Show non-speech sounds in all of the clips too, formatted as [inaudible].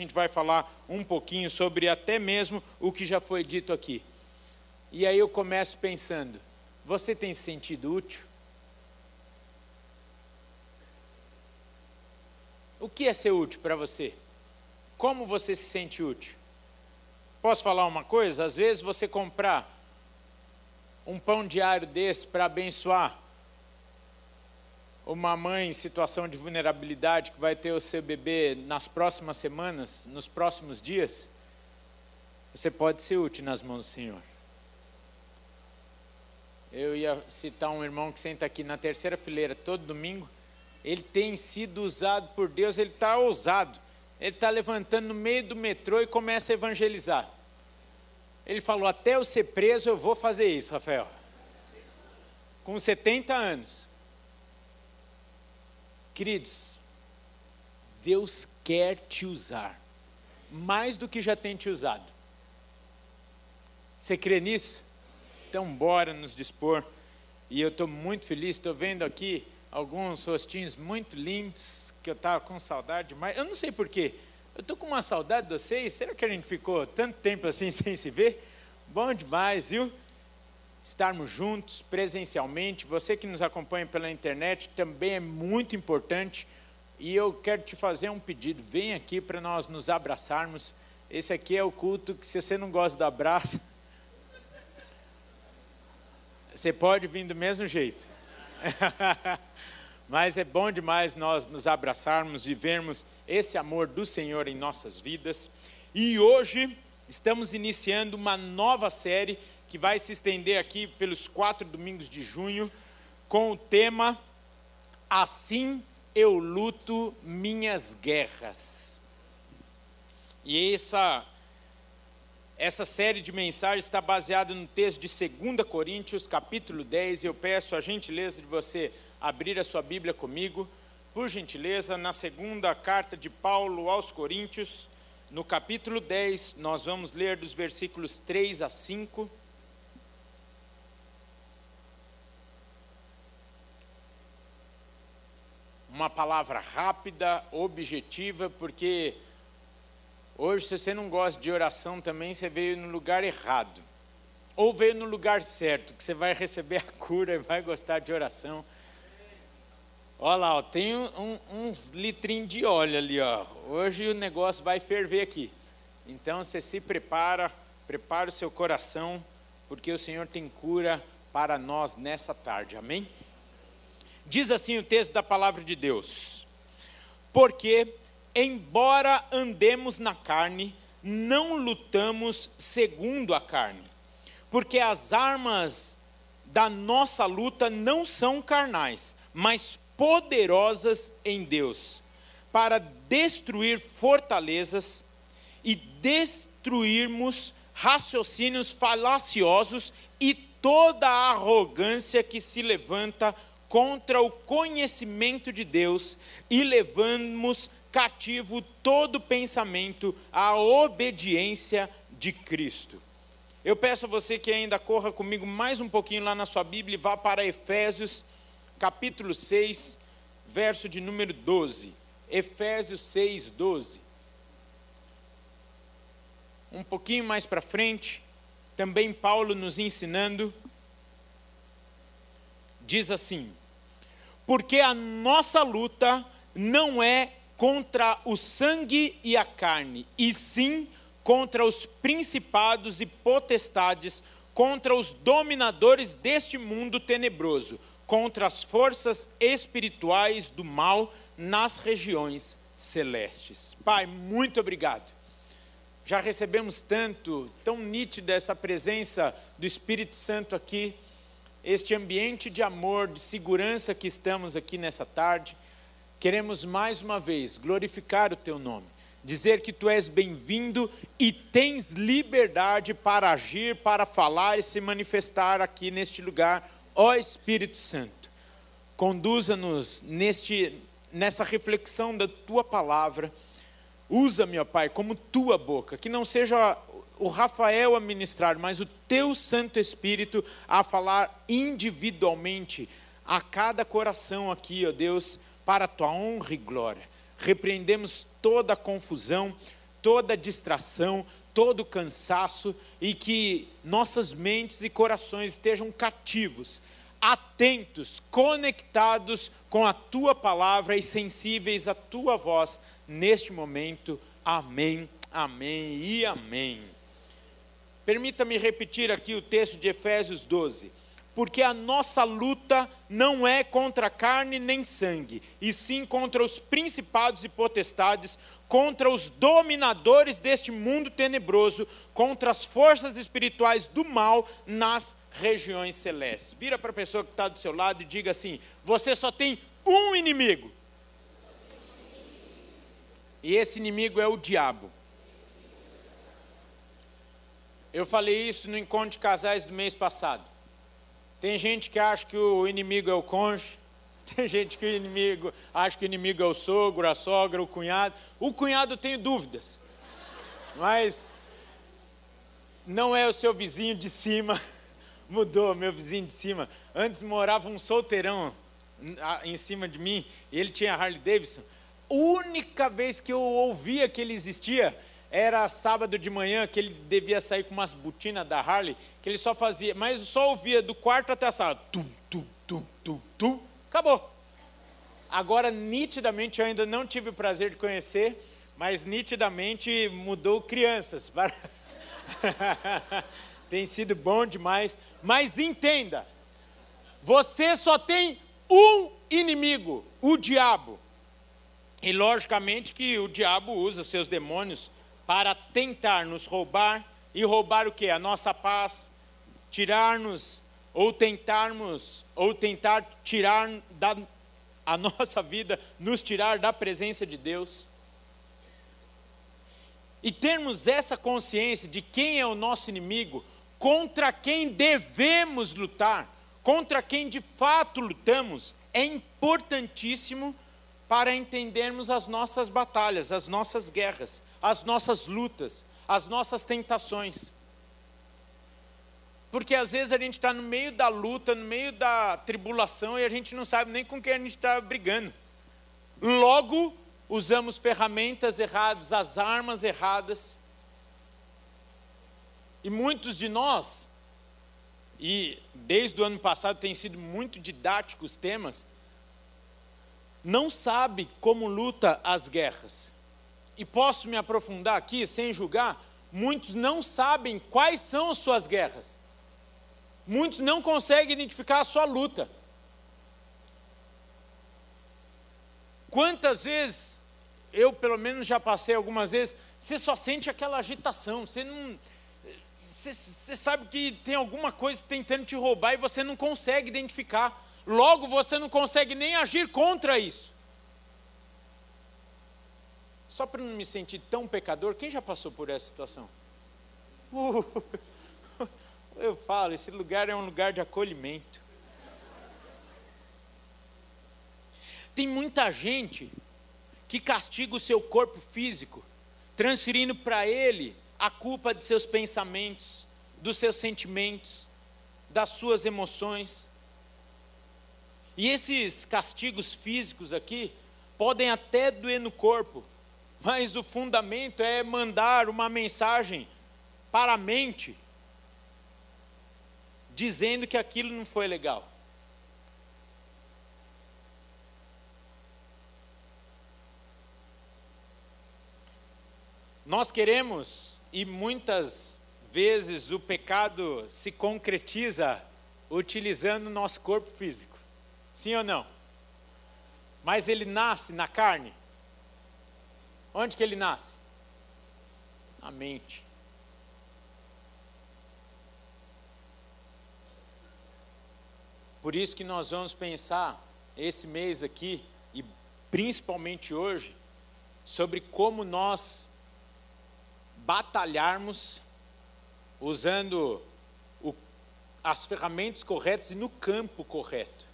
gente vai falar um pouquinho sobre até mesmo o que já foi dito aqui. E aí eu começo pensando: você tem se sentido útil? O que é ser útil para você? Como você se sente útil? Posso falar uma coisa? Às vezes você comprar um pão diário desse para abençoar uma mãe em situação de vulnerabilidade que vai ter o seu bebê nas próximas semanas, nos próximos dias, você pode ser útil nas mãos do Senhor. Eu ia citar um irmão que senta aqui na terceira fileira todo domingo. Ele tem sido usado por Deus, ele está ousado. Ele está levantando no meio do metrô e começa a evangelizar. Ele falou: Até eu ser preso, eu vou fazer isso, Rafael. Com 70 anos. Queridos, Deus quer te usar, mais do que já tem te usado. Você crê nisso? Então, bora nos dispor. E eu estou muito feliz, estou vendo aqui alguns rostinhos muito lindos, que eu estava com saudade mas Eu não sei porquê, eu estou com uma saudade de vocês. Será que a gente ficou tanto tempo assim [laughs] sem se ver? Bom demais, viu? Estarmos juntos presencialmente. Você que nos acompanha pela internet também é muito importante. E eu quero te fazer um pedido: vem aqui para nós nos abraçarmos. Esse aqui é o culto que, se você não gosta do abraço, [laughs] você pode vir do mesmo jeito. [laughs] Mas é bom demais nós nos abraçarmos, vivermos esse amor do Senhor em nossas vidas. E hoje estamos iniciando uma nova série que vai se estender aqui pelos quatro domingos de junho, com o tema Assim eu luto minhas guerras. E essa essa série de mensagens está baseada no texto de 2 Coríntios, capítulo 10. Eu peço a gentileza de você abrir a sua Bíblia comigo, por gentileza, na segunda carta de Paulo aos Coríntios, no capítulo 10, nós vamos ler dos versículos 3 a 5. Uma palavra rápida, objetiva, porque Hoje, se você não gosta de oração também, você veio no lugar errado. Ou veio no lugar certo, que você vai receber [laughs] a cura e vai gostar de oração. Olha lá, ó, tem um, uns litrinhos de óleo ali, ó. Hoje o negócio vai ferver aqui. Então você se prepara, prepara o seu coração, porque o Senhor tem cura para nós nessa tarde. Amém? Diz assim o texto da palavra de Deus: Porque embora andemos na carne, não lutamos segundo a carne, porque as armas da nossa luta não são carnais, mas poderosas em Deus, para destruir fortalezas e destruirmos raciocínios falaciosos e toda a arrogância que se levanta o conhecimento de Deus e levamos cativo todo pensamento à obediência de Cristo. Eu peço a você que ainda corra comigo mais um pouquinho lá na sua Bíblia e vá para Efésios, capítulo 6, verso de número 12. Efésios 6, 12. Um pouquinho mais para frente, também Paulo nos ensinando, diz assim: Porque a nossa luta não é contra o sangue e a carne, e sim contra os principados e potestades, contra os dominadores deste mundo tenebroso, contra as forças espirituais do mal nas regiões celestes. Pai, muito obrigado. Já recebemos tanto, tão nítida essa presença do Espírito Santo aqui, este ambiente de amor, de segurança que estamos aqui nessa tarde queremos mais uma vez glorificar o teu nome, dizer que tu és bem-vindo e tens liberdade para agir, para falar e se manifestar aqui neste lugar, ó Espírito Santo. Conduza-nos neste nessa reflexão da tua palavra. Usa, meu Pai, como tua boca, que não seja o Rafael a ministrar, mas o teu Santo Espírito a falar individualmente a cada coração aqui, ó Deus para a tua honra e glória. Repreendemos toda confusão, toda distração, todo cansaço e que nossas mentes e corações estejam cativos, atentos, conectados com a tua palavra e sensíveis à tua voz neste momento. Amém, amém e amém. Permita-me repetir aqui o texto de Efésios 12 porque a nossa luta não é contra carne nem sangue, e sim contra os principados e potestades, contra os dominadores deste mundo tenebroso, contra as forças espirituais do mal nas regiões celestes. Vira para a pessoa que está do seu lado e diga assim: você só tem um inimigo. E esse inimigo é o diabo. Eu falei isso no encontro de casais do mês passado. Tem gente que acha que o inimigo é o cônjuge, [laughs] tem gente que o inimigo acha que o inimigo é o sogro, a sogra, o cunhado. O cunhado tem dúvidas, mas não é o seu vizinho de cima. [laughs] Mudou, meu vizinho de cima. Antes morava um solteirão em cima de mim, e ele tinha Harley Davidson. Única vez que eu ouvia que ele existia, era sábado de manhã que ele devia sair com umas botinas da Harley, que ele só fazia, mas só ouvia do quarto até a sala, tum, tum, tum, tum, tum, acabou. Agora, nitidamente, eu ainda não tive o prazer de conhecer, mas nitidamente mudou crianças. [laughs] tem sido bom demais. Mas entenda, você só tem um inimigo, o diabo. E logicamente que o diabo usa seus demônios para tentar nos roubar e roubar o que? A nossa paz, tirar-nos ou tentarmos ou tentar tirar da a [laughs] nossa vida, nos tirar da presença de Deus. E termos essa consciência de quem é o nosso inimigo, contra quem devemos lutar, contra quem de fato lutamos, é importantíssimo para entendermos as nossas batalhas, as nossas guerras as nossas lutas, as nossas tentações. Porque às vezes a gente está no meio da luta, no meio da tribulação e a gente não sabe nem com quem a gente está brigando. Logo, usamos ferramentas erradas, as armas erradas. E muitos de nós, e desde o ano passado tem sido muito didático os temas, não sabe como luta as guerras e posso me aprofundar aqui sem julgar, muitos não sabem quais são as suas guerras. Muitos não conseguem identificar a sua luta. Quantas vezes, eu pelo menos já passei algumas vezes, você só sente aquela agitação, você não. Você, sabe que tem alguma coisa tentando te roubar e você não consegue identificar. Logo, você não consegue nem agir contra isso. Só para não me sentir tão pecador, quem já passou por essa situação? Uh, [laughs] eu falo, esse lugar é um lugar de acolhimento. Tem muita gente que castiga o seu corpo físico, transferindo para ele a culpa de seus pensamentos, dos seus sentimentos, das suas emoções. E esses castigos físicos aqui podem até doer no corpo, mas o fundamento é mandar uma mensagem para a mente, dizendo que aquilo não foi legal. Nós queremos, e muitas vezes o pecado se concretiza utilizando o nosso corpo físico. Sim ou não? Mas ele nasce na carne? Onde que ele nasce? Na mente. Por isso que nós vamos pensar esse mês aqui, e principalmente hoje, sobre como nós batalharmos usando o, as ferramentas corretas e no campo correto.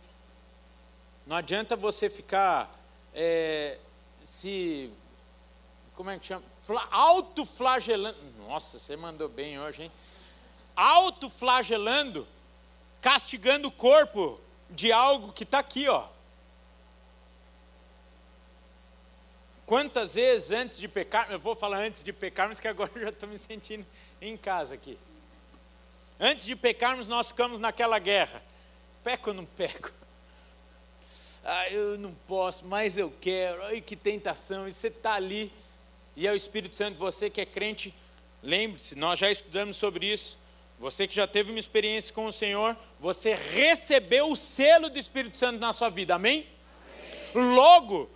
Não adianta você ficar é, se como é que chama? Fla, autoflagelando. Nossa, você mandou bem hoje, hein? Autoflagelando, castigando o corpo de algo que está aqui, ó. Quantas vezes antes de pecar, eu vou falar antes de pecarmos, que agora eu já estou me sentindo em casa aqui. Antes de pecarmos, nós ficamos naquela guerra. Peco ou não peco? [laughs] Ah, eu não posso, mas eu quero. Ai, que tentação. E você está ali, e é o Espírito Santo, você que é crente, lembre-se, nós já estudamos sobre isso. Você que já teve uma experiência com o Senhor, você recebeu o selo do Espírito Santo na sua vida, amém? amém. Logo,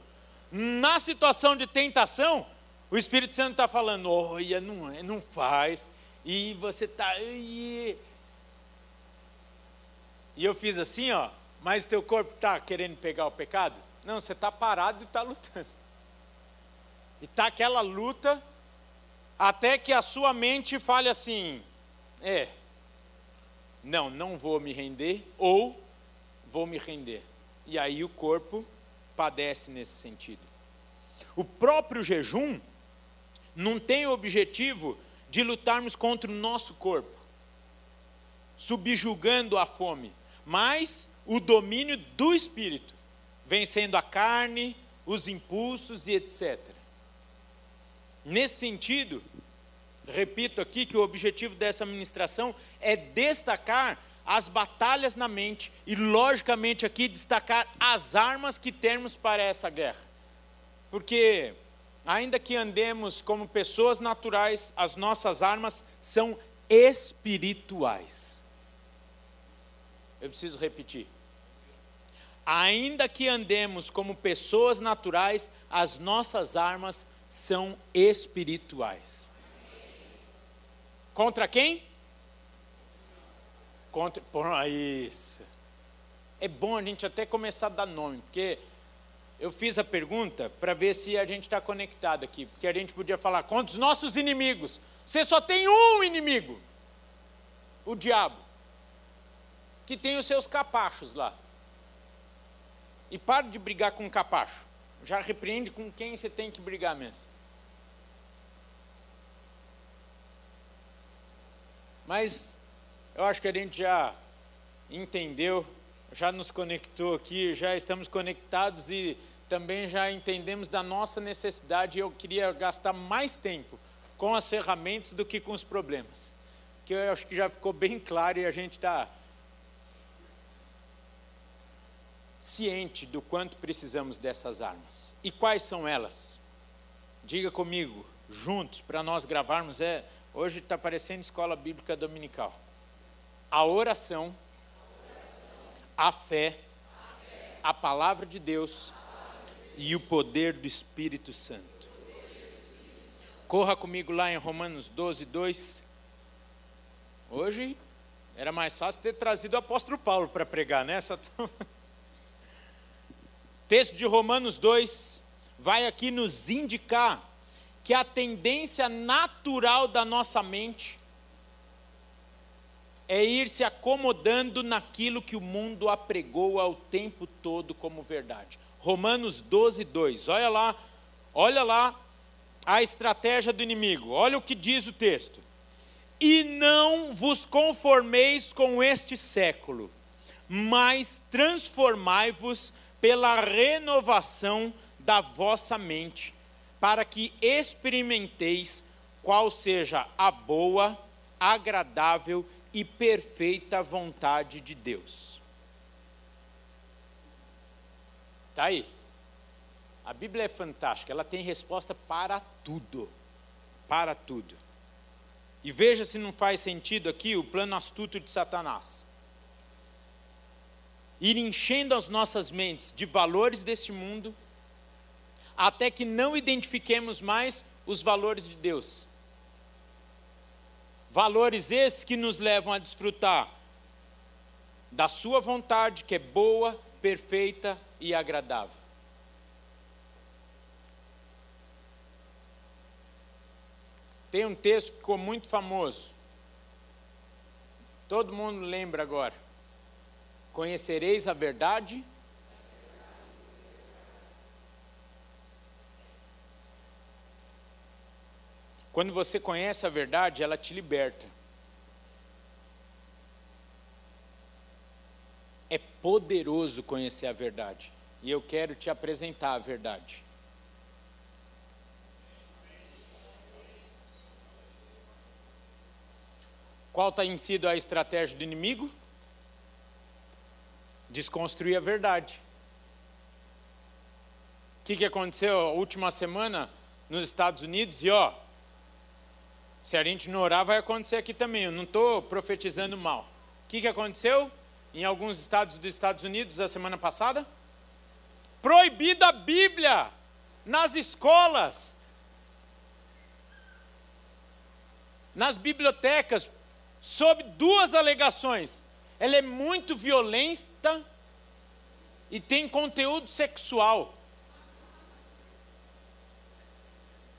na situação de tentação, o Espírito Santo está falando, olha, não, é, não faz, e você está. E... e eu fiz assim, ó, mas teu corpo está querendo pegar o pecado? Não, você está parado e está lutando. E está aquela luta, até que a sua mente fale assim: é, não, não vou me render, ou vou me render. E aí o corpo padece nesse sentido. O próprio jejum não tem o objetivo de lutarmos contra o nosso corpo, subjugando a fome, mas o domínio do espírito, vencendo a carne, os impulsos e etc. Nesse sentido, repito aqui que o objetivo dessa ministração é destacar as batalhas na mente e, logicamente, aqui destacar as armas que temos para essa guerra. Porque, ainda que andemos como pessoas naturais, as nossas armas são espirituais. Eu preciso repetir. Ainda que andemos como pessoas naturais, as nossas armas são espirituais. Contra quem? Por isso. É bom a gente até começar a dar nome, porque eu fiz a pergunta para ver se a gente está conectado aqui, porque a gente podia falar contra os nossos inimigos. Você só tem um inimigo, o diabo, que tem os seus capachos lá. E pare de brigar com o capacho. Já repreende com quem você tem que brigar mesmo. Mas eu acho que a gente já entendeu, já nos conectou aqui, já estamos conectados e também já entendemos da nossa necessidade. Eu queria gastar mais tempo com as ferramentas do que com os problemas. Que eu acho que já ficou bem claro e a gente está ciente do quanto precisamos dessas armas. E quais são elas? Diga comigo, juntos, para nós gravarmos. É, hoje está parecendo escola bíblica dominical a oração, a fé, a palavra de Deus e o poder do Espírito Santo. Corra comigo lá em Romanos 12, 2. Hoje era mais fácil ter trazido o apóstolo Paulo para pregar, né? Só tô... [laughs] Texto de Romanos 2 vai aqui nos indicar que a tendência natural da nossa mente é ir se acomodando naquilo que o mundo apregou ao tempo todo como verdade. Romanos 12, 2. Olha lá, olha lá a estratégia do inimigo. Olha o que diz o texto. E não vos conformeis com este século, mas transformai-vos pela renovação da vossa mente, para que experimenteis qual seja a boa, agradável e e perfeita vontade de Deus. Está aí. A Bíblia é fantástica, ela tem resposta para tudo. Para tudo. E veja se não faz sentido aqui o plano astuto de Satanás. Ir enchendo as nossas mentes de valores deste mundo, até que não identifiquemos mais os valores de Deus. Valores esses que nos levam a desfrutar da Sua vontade, que é boa, perfeita e agradável. Tem um texto que ficou muito famoso. Todo mundo lembra agora. Conhecereis a verdade Quando você conhece a verdade, ela te liberta. É poderoso conhecer a verdade. E eu quero te apresentar a verdade. Qual tem sido a estratégia do inimigo? Desconstruir a verdade. O que, que aconteceu a última semana nos Estados Unidos? E ó, se a gente não orar, vai acontecer aqui também. Eu não estou profetizando mal. O que, que aconteceu em alguns estados dos Estados Unidos a semana passada? Proibida a Bíblia nas escolas, nas bibliotecas, sob duas alegações. Ela é muito violenta e tem conteúdo sexual.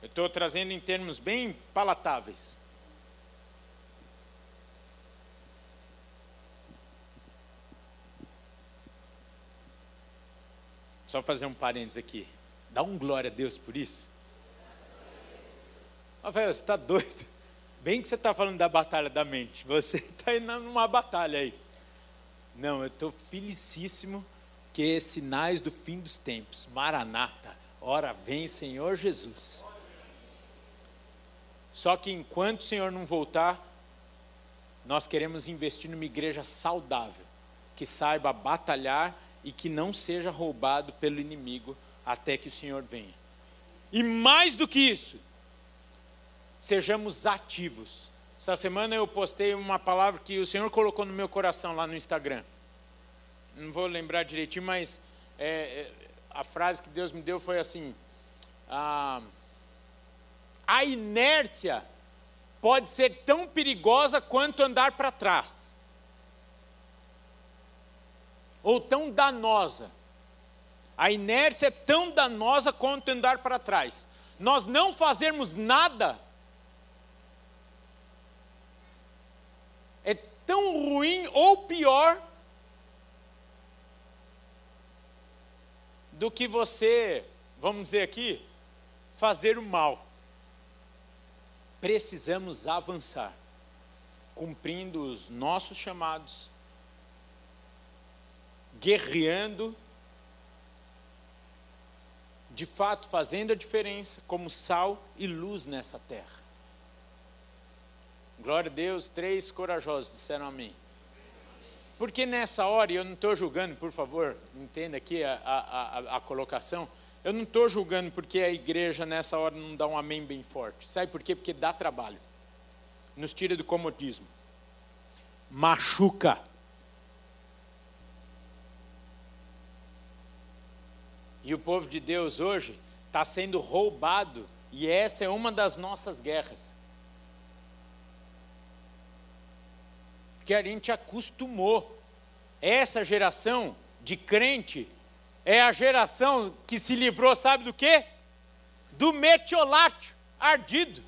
Eu estou trazendo em termos bem palatáveis. Só fazer um parênteses aqui. Dá um glória a Deus por isso. Rafael, você está doido? Bem que você está falando da batalha da mente. Você está [laughs] indo numa batalha aí. Não, eu estou felicíssimo que sinais do fim dos tempos. Maranata. Ora vem, Senhor Jesus. Só que enquanto o Senhor não voltar, nós queremos investir numa igreja saudável, que saiba batalhar e que não seja roubado pelo inimigo até que o Senhor venha. E mais do que isso, sejamos ativos. Essa semana eu postei uma palavra que o Senhor colocou no meu coração lá no Instagram. Não vou lembrar direitinho, mas é, é a frase que Deus me deu foi assim: ah, a inércia pode ser tão perigosa quanto andar para trás, ou tão danosa. A inércia é tão danosa quanto andar para trás. Nós não fazermos nada é tão ruim ou pior do que você, vamos dizer aqui, fazer o mal precisamos avançar, cumprindo os nossos chamados, guerreando, de fato fazendo a diferença como sal e luz nessa terra. Glória a Deus, três corajosos disseram amém. Porque nessa hora, e eu não estou julgando, por favor, entenda aqui a, a, a, a colocação, eu não estou julgando porque a igreja nessa hora não dá um amém bem forte. Sabe por quê? Porque dá trabalho. Nos tira do comodismo. Machuca. E o povo de Deus hoje está sendo roubado. E essa é uma das nossas guerras. Que a gente acostumou. Essa geração de crente é a geração que se livrou, sabe do quê? Do metiolate ardido.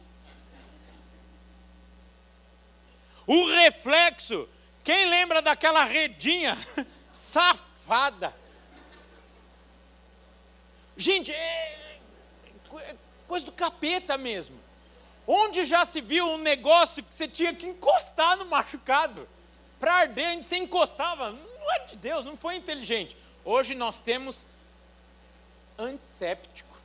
O reflexo, quem lembra daquela redinha [laughs] safada? Gente, é, é coisa do capeta mesmo. Onde já se viu um negócio que você tinha que encostar no machucado? Para arder, você encostava. Não é de Deus, não foi inteligente. Hoje nós temos antisséptico,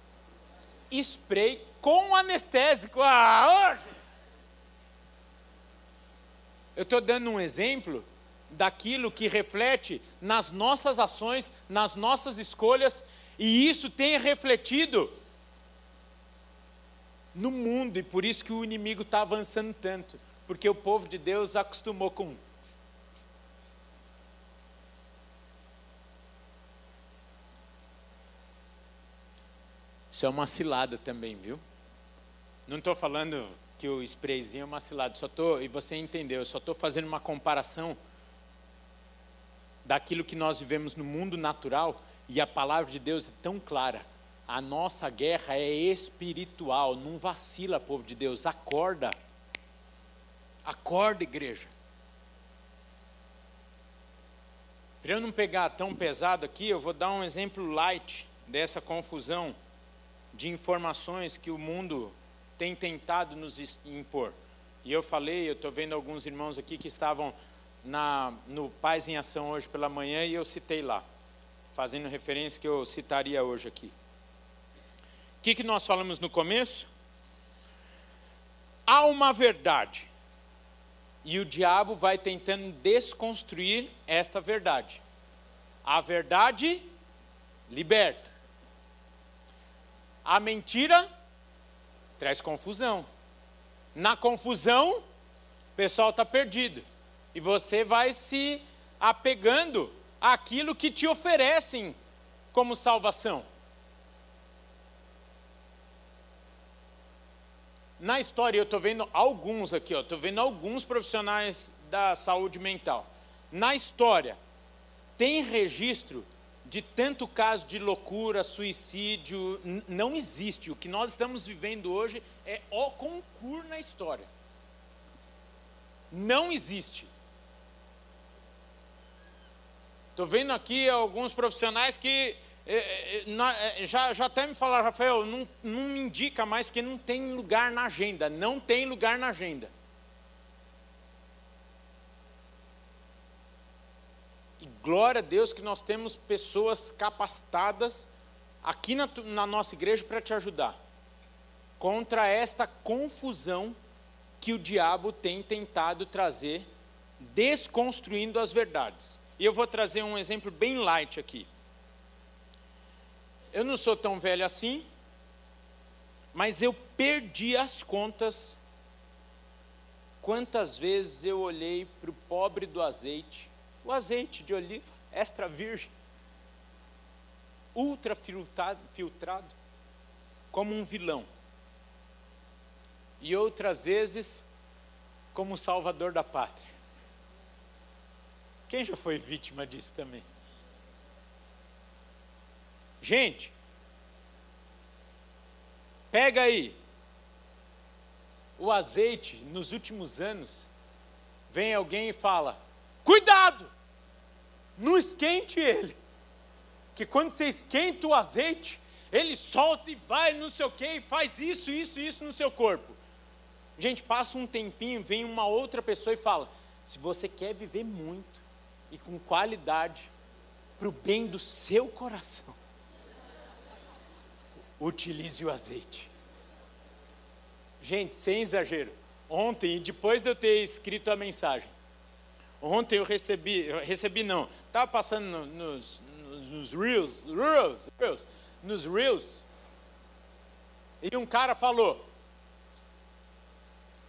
spray com anestésico. Ah, hoje! Eu estou dando um exemplo daquilo que reflete nas nossas ações, nas nossas escolhas, e isso tem refletido no mundo, e por isso que o inimigo está avançando tanto, porque o povo de Deus acostumou com Isso é uma cilada também, viu? Não estou falando que o sprayzinho é uma cilada, só tô, e você entendeu, eu só estou fazendo uma comparação daquilo que nós vivemos no mundo natural e a palavra de Deus é tão clara. A nossa guerra é espiritual, não vacila, povo de Deus, acorda. Acorda, igreja. Para eu não pegar tão pesado aqui, eu vou dar um exemplo light dessa confusão de informações que o mundo tem tentado nos impor. E eu falei, eu estou vendo alguns irmãos aqui que estavam na, no Paz em Ação hoje pela manhã e eu citei lá, fazendo referência que eu citaria hoje aqui. O que, que nós falamos no começo? Há uma verdade. E o diabo vai tentando desconstruir esta verdade. A verdade liberta. A mentira traz confusão. Na confusão, o pessoal está perdido. E você vai se apegando àquilo que te oferecem como salvação. Na história, eu estou vendo alguns aqui, estou vendo alguns profissionais da saúde mental. Na história, tem registro de tanto caso de loucura, suicídio, não existe. O que nós estamos vivendo hoje é o concurso na história. Não existe. Estou vendo aqui alguns profissionais que é, é, é, já, já até me falaram, Rafael, não, não me indica mais porque não tem lugar na agenda. Não tem lugar na agenda. Glória a Deus que nós temos pessoas capacitadas aqui na, na nossa igreja para te ajudar. Contra esta confusão que o diabo tem tentado trazer, desconstruindo as verdades. E eu vou trazer um exemplo bem light aqui. Eu não sou tão velho assim, mas eu perdi as contas quantas vezes eu olhei para o pobre do azeite, o azeite de oliva extra virgem, ultra filtrado, filtrado como um vilão. E outras vezes como salvador da pátria. Quem já foi vítima disso também? Gente, pega aí. O azeite, nos últimos anos, vem alguém e fala: cuidado, não esquente ele. Que quando você esquenta o azeite, ele solta e vai, não sei o que, e faz isso, isso, isso no seu corpo. Gente, passa um tempinho, vem uma outra pessoa e fala: se você quer viver muito e com qualidade, para o bem do seu coração, utilize o azeite. Gente, sem exagero, ontem, depois de eu ter escrito a mensagem, ontem eu recebi, recebi não, estava passando no, nos, nos, nos reels, reels, reels, nos reels, e um cara falou,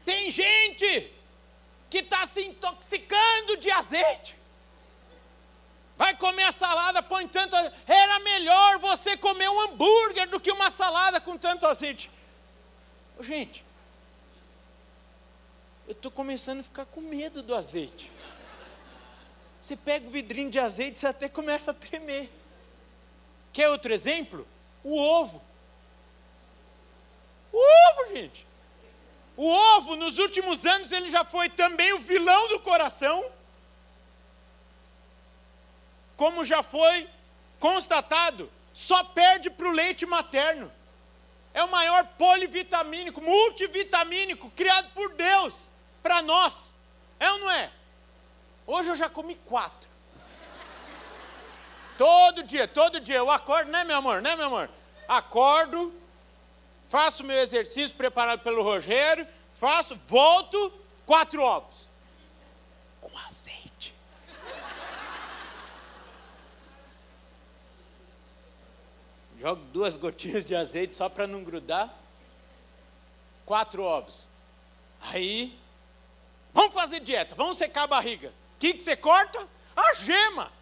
tem gente que está se intoxicando de azeite. Vai comer a salada, põe tanto. Era melhor você comer um hambúrguer do que uma salada com tanto azeite. Gente, eu estou começando a ficar com medo do azeite. Você pega o vidrinho de azeite, você até começa a tremer. Quer outro exemplo? O ovo. O ovo, gente. O ovo, nos últimos anos, ele já foi também o vilão do coração como já foi constatado, só perde para o leite materno. É o maior polivitamínico, multivitamínico criado por Deus para nós. É ou não é? Hoje eu já comi quatro. Todo dia, todo dia. Eu acordo, né, meu amor? Né, meu amor? Acordo, faço meu exercício preparado pelo Rogério, faço, volto, quatro ovos. jogo duas gotinhas de azeite só para não grudar. Quatro ovos. Aí, vamos fazer dieta, vamos secar a barriga. Que, que você corta? A gema.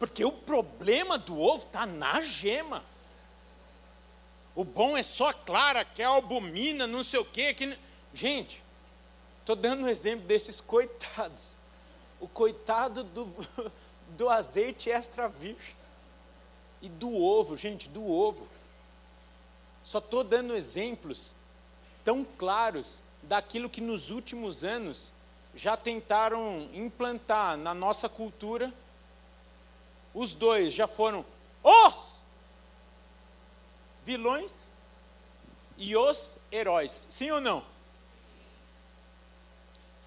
Porque o problema do ovo está na gema. O bom é só a clara, que é albumina, não sei o quê. Que... Gente, estou dando um exemplo desses coitados. O coitado do, [laughs] do azeite extra virgem. E do ovo, gente, do ovo. Só estou dando exemplos tão claros daquilo que nos últimos anos já tentaram implantar na nossa cultura. Os dois já foram os vilões e os heróis. Sim ou não?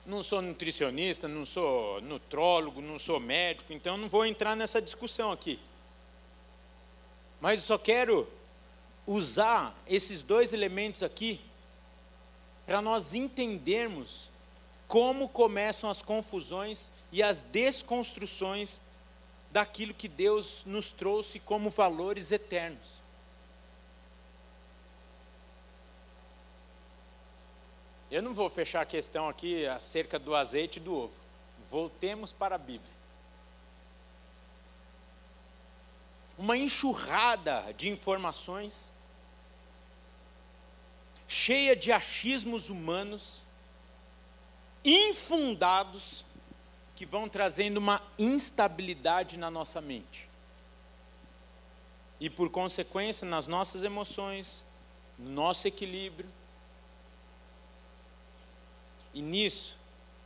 Não sou nutricionista, não sou nutrólogo, não sou médico, então não vou entrar nessa discussão aqui. Mas eu só quero usar esses dois elementos aqui para nós entendermos como começam as confusões e as desconstruções daquilo que Deus nos trouxe como valores eternos. Eu não vou fechar a questão aqui acerca do azeite e do ovo. Voltemos para a Bíblia. Uma enxurrada de informações, cheia de achismos humanos, infundados, que vão trazendo uma instabilidade na nossa mente. E por consequência, nas nossas emoções, no nosso equilíbrio, e nisso,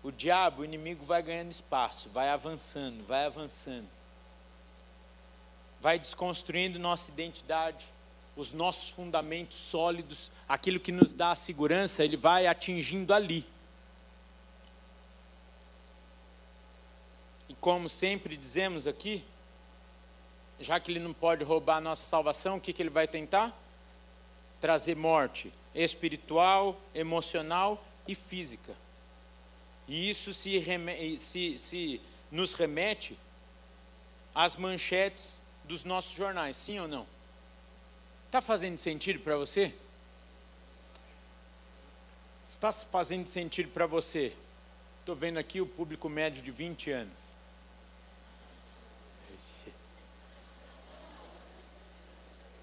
o diabo, o inimigo, vai ganhando espaço, vai avançando, vai avançando. Vai desconstruindo nossa identidade, os nossos fundamentos sólidos, aquilo que nos dá a segurança, ele vai atingindo ali. Como sempre dizemos aqui, já que ele não pode roubar a nossa salvação, o que, que ele vai tentar? Trazer morte espiritual, emocional e física. E isso se, se, se nos remete às manchetes dos nossos jornais, sim ou não? Está fazendo sentido para você? Está fazendo sentido para você? Estou vendo aqui o público médio de 20 anos.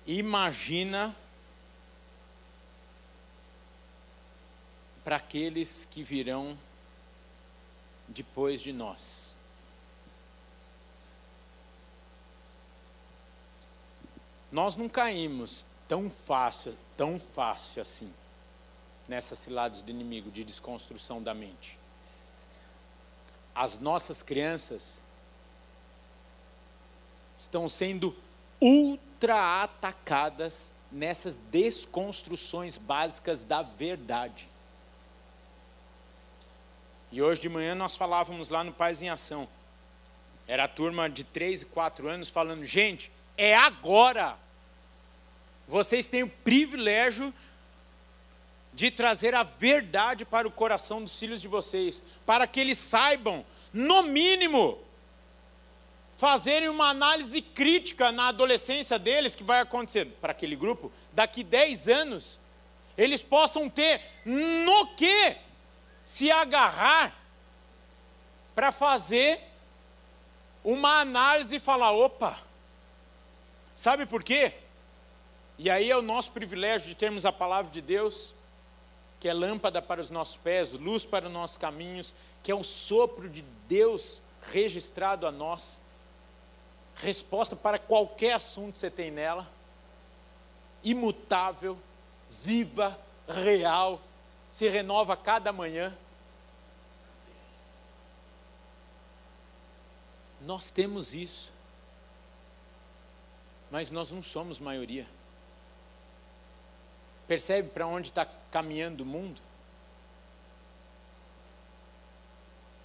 Imagina para aqueles que virão depois de nós. Nós não caímos tão fácil, tão fácil assim, nessas ciladas do inimigo de desconstrução da mente. As nossas crianças estão sendo ultra atacadas nessas desconstruções básicas da verdade. E hoje de manhã nós falávamos lá no Paz em Ação. Era a turma de 3 e 4 anos falando: gente, é agora. Vocês têm o privilégio de trazer a verdade para o coração dos filhos de vocês, para que eles saibam, no mínimo, fazerem uma análise crítica na adolescência deles, que vai acontecer para aquele grupo, daqui 10 anos, eles possam ter no que se agarrar para fazer uma análise e falar: opa, sabe por quê? E aí é o nosso privilégio de termos a palavra de Deus, que é lâmpada para os nossos pés, luz para os nossos caminhos, que é o sopro de Deus registrado a nós, resposta para qualquer assunto que você tem nela, imutável, viva, real, se renova cada manhã. Nós temos isso, mas nós não somos maioria. Percebe para onde está caminhando o mundo?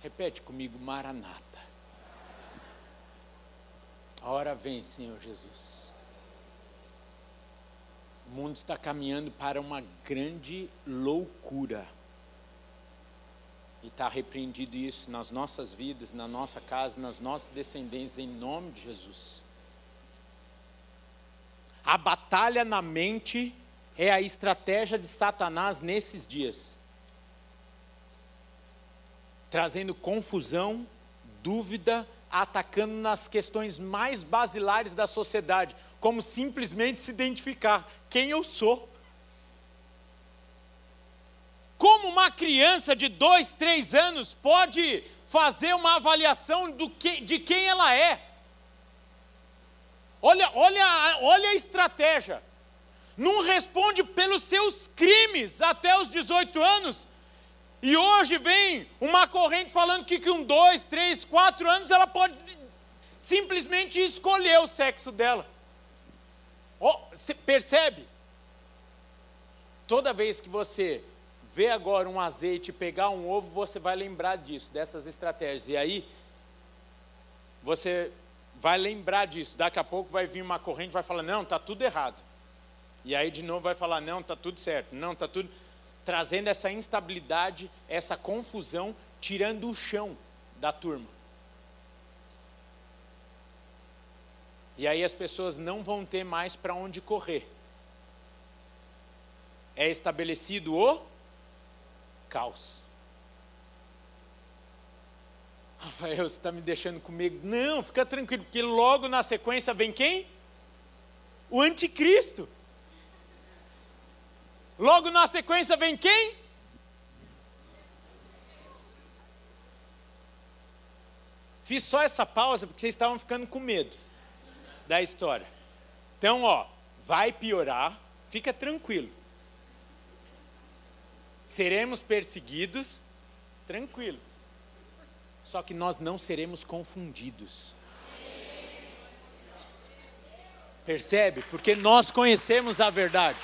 Repete comigo, Maranata. A hora vem, Senhor Jesus o mundo está caminhando para uma grande loucura. E está repreendido isso nas nossas vidas, na nossa casa, nas nossas descendências, em nome de Jesus. A batalha na mente é a estratégia de Satanás nesses dias trazendo confusão, dúvida, atacando nas questões mais basilares da sociedade, como simplesmente se identificar quem eu sou. Como uma criança de dois, três anos pode fazer uma avaliação que, de quem ela é? Olha, olha, olha a estratégia. Não responde pelos seus crimes até os 18 anos. E hoje vem uma corrente falando que com dois, três, quatro anos ela pode simplesmente escolher o sexo dela. Oh, percebe? Toda vez que você vê agora um azeite pegar um ovo, você vai lembrar disso, dessas estratégias. E aí, você vai lembrar disso. Daqui a pouco vai vir uma corrente vai falar: não, está tudo errado. E aí de novo vai falar: não, está tudo certo. Não, está tudo. Trazendo essa instabilidade, essa confusão, tirando o chão da turma. E aí as pessoas não vão ter mais para onde correr. É estabelecido o caos. Rafael, você está me deixando comigo? Não, fica tranquilo, porque logo na sequência vem quem? O anticristo. Logo na sequência vem quem? Fiz só essa pausa porque vocês estavam ficando com medo da história. Então, ó, vai piorar, fica tranquilo. Seremos perseguidos, tranquilo. Só que nós não seremos confundidos. Percebe? Porque nós conhecemos a verdade.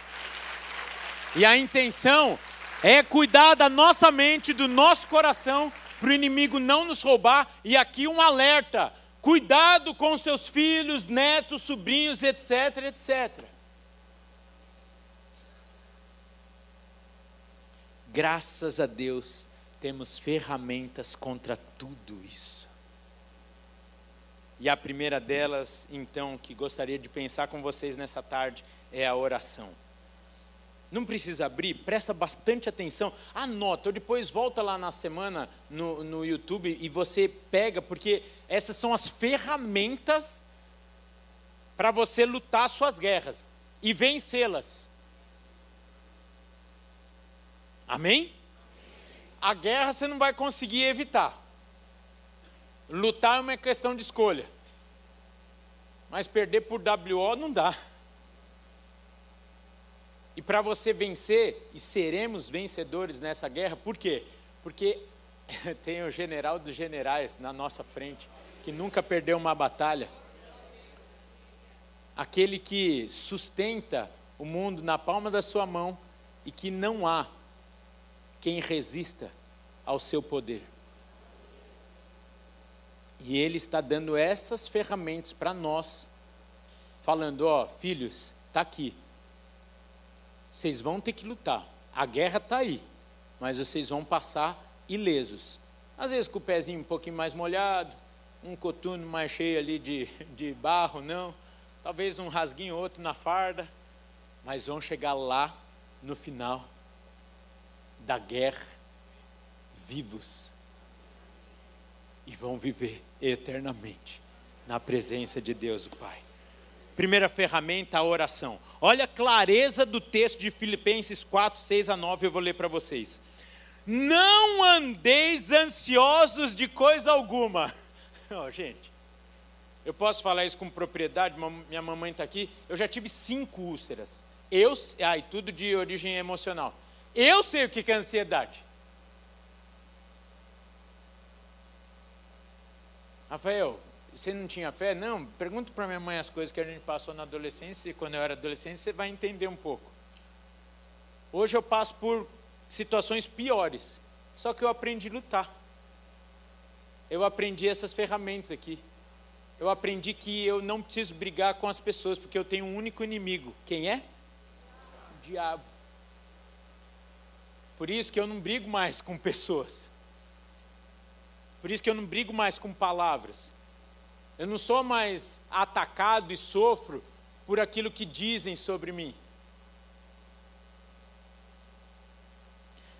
E a intenção é cuidar da nossa mente, do nosso coração, para o inimigo não nos roubar. E aqui um alerta: cuidado com seus filhos, netos, sobrinhos, etc, etc. Graças a Deus, temos ferramentas contra tudo isso. E a primeira delas, então, que gostaria de pensar com vocês nessa tarde, é a oração. Não precisa abrir, presta bastante atenção, anota, ou depois volta lá na semana no, no YouTube e você pega, porque essas são as ferramentas para você lutar suas guerras e vencê-las. Amém? A guerra você não vai conseguir evitar. Lutar é uma questão de escolha. Mas perder por WO não dá. E para você vencer, e seremos vencedores nessa guerra, por quê? Porque [laughs] tem o general dos generais na nossa frente, que nunca perdeu uma batalha. Aquele que sustenta o mundo na palma da sua mão e que não há quem resista ao seu poder. E ele está dando essas ferramentas para nós, falando: ó, filhos, está aqui vocês vão ter que lutar. A guerra está aí, mas vocês vão passar ilesos. Às vezes com o pezinho um pouquinho mais molhado, um coturno mais cheio ali de, de barro, não. Talvez um rasguinho outro na farda, mas vão chegar lá no final da guerra vivos e vão viver eternamente na presença de Deus o Pai. Primeira ferramenta, a oração. Olha a clareza do texto de Filipenses 4, 6 a 9, eu vou ler para vocês. Não andeis ansiosos de coisa alguma. [laughs] Oh, gente, eu posso falar isso com propriedade, minha mamãe está aqui. Eu já tive cinco úlceras. Eu, ai, tudo de origem emocional. Eu sei o que é ansiedade. Rafael, você não tinha fé? Não, pergunta para minha mãe as coisas que a gente passou na adolescência, e quando eu era adolescente, você vai entender um pouco. Hoje eu passo por situações piores, só que eu aprendi a lutar. Eu aprendi essas ferramentas aqui. Eu aprendi que eu não preciso brigar com as pessoas, porque eu tenho um único inimigo. Quem é? O diabo. Por isso que eu não brigo mais com pessoas. Por isso que eu não brigo mais com palavras. Eu não sou mais atacado e sofro por aquilo que dizem sobre mim.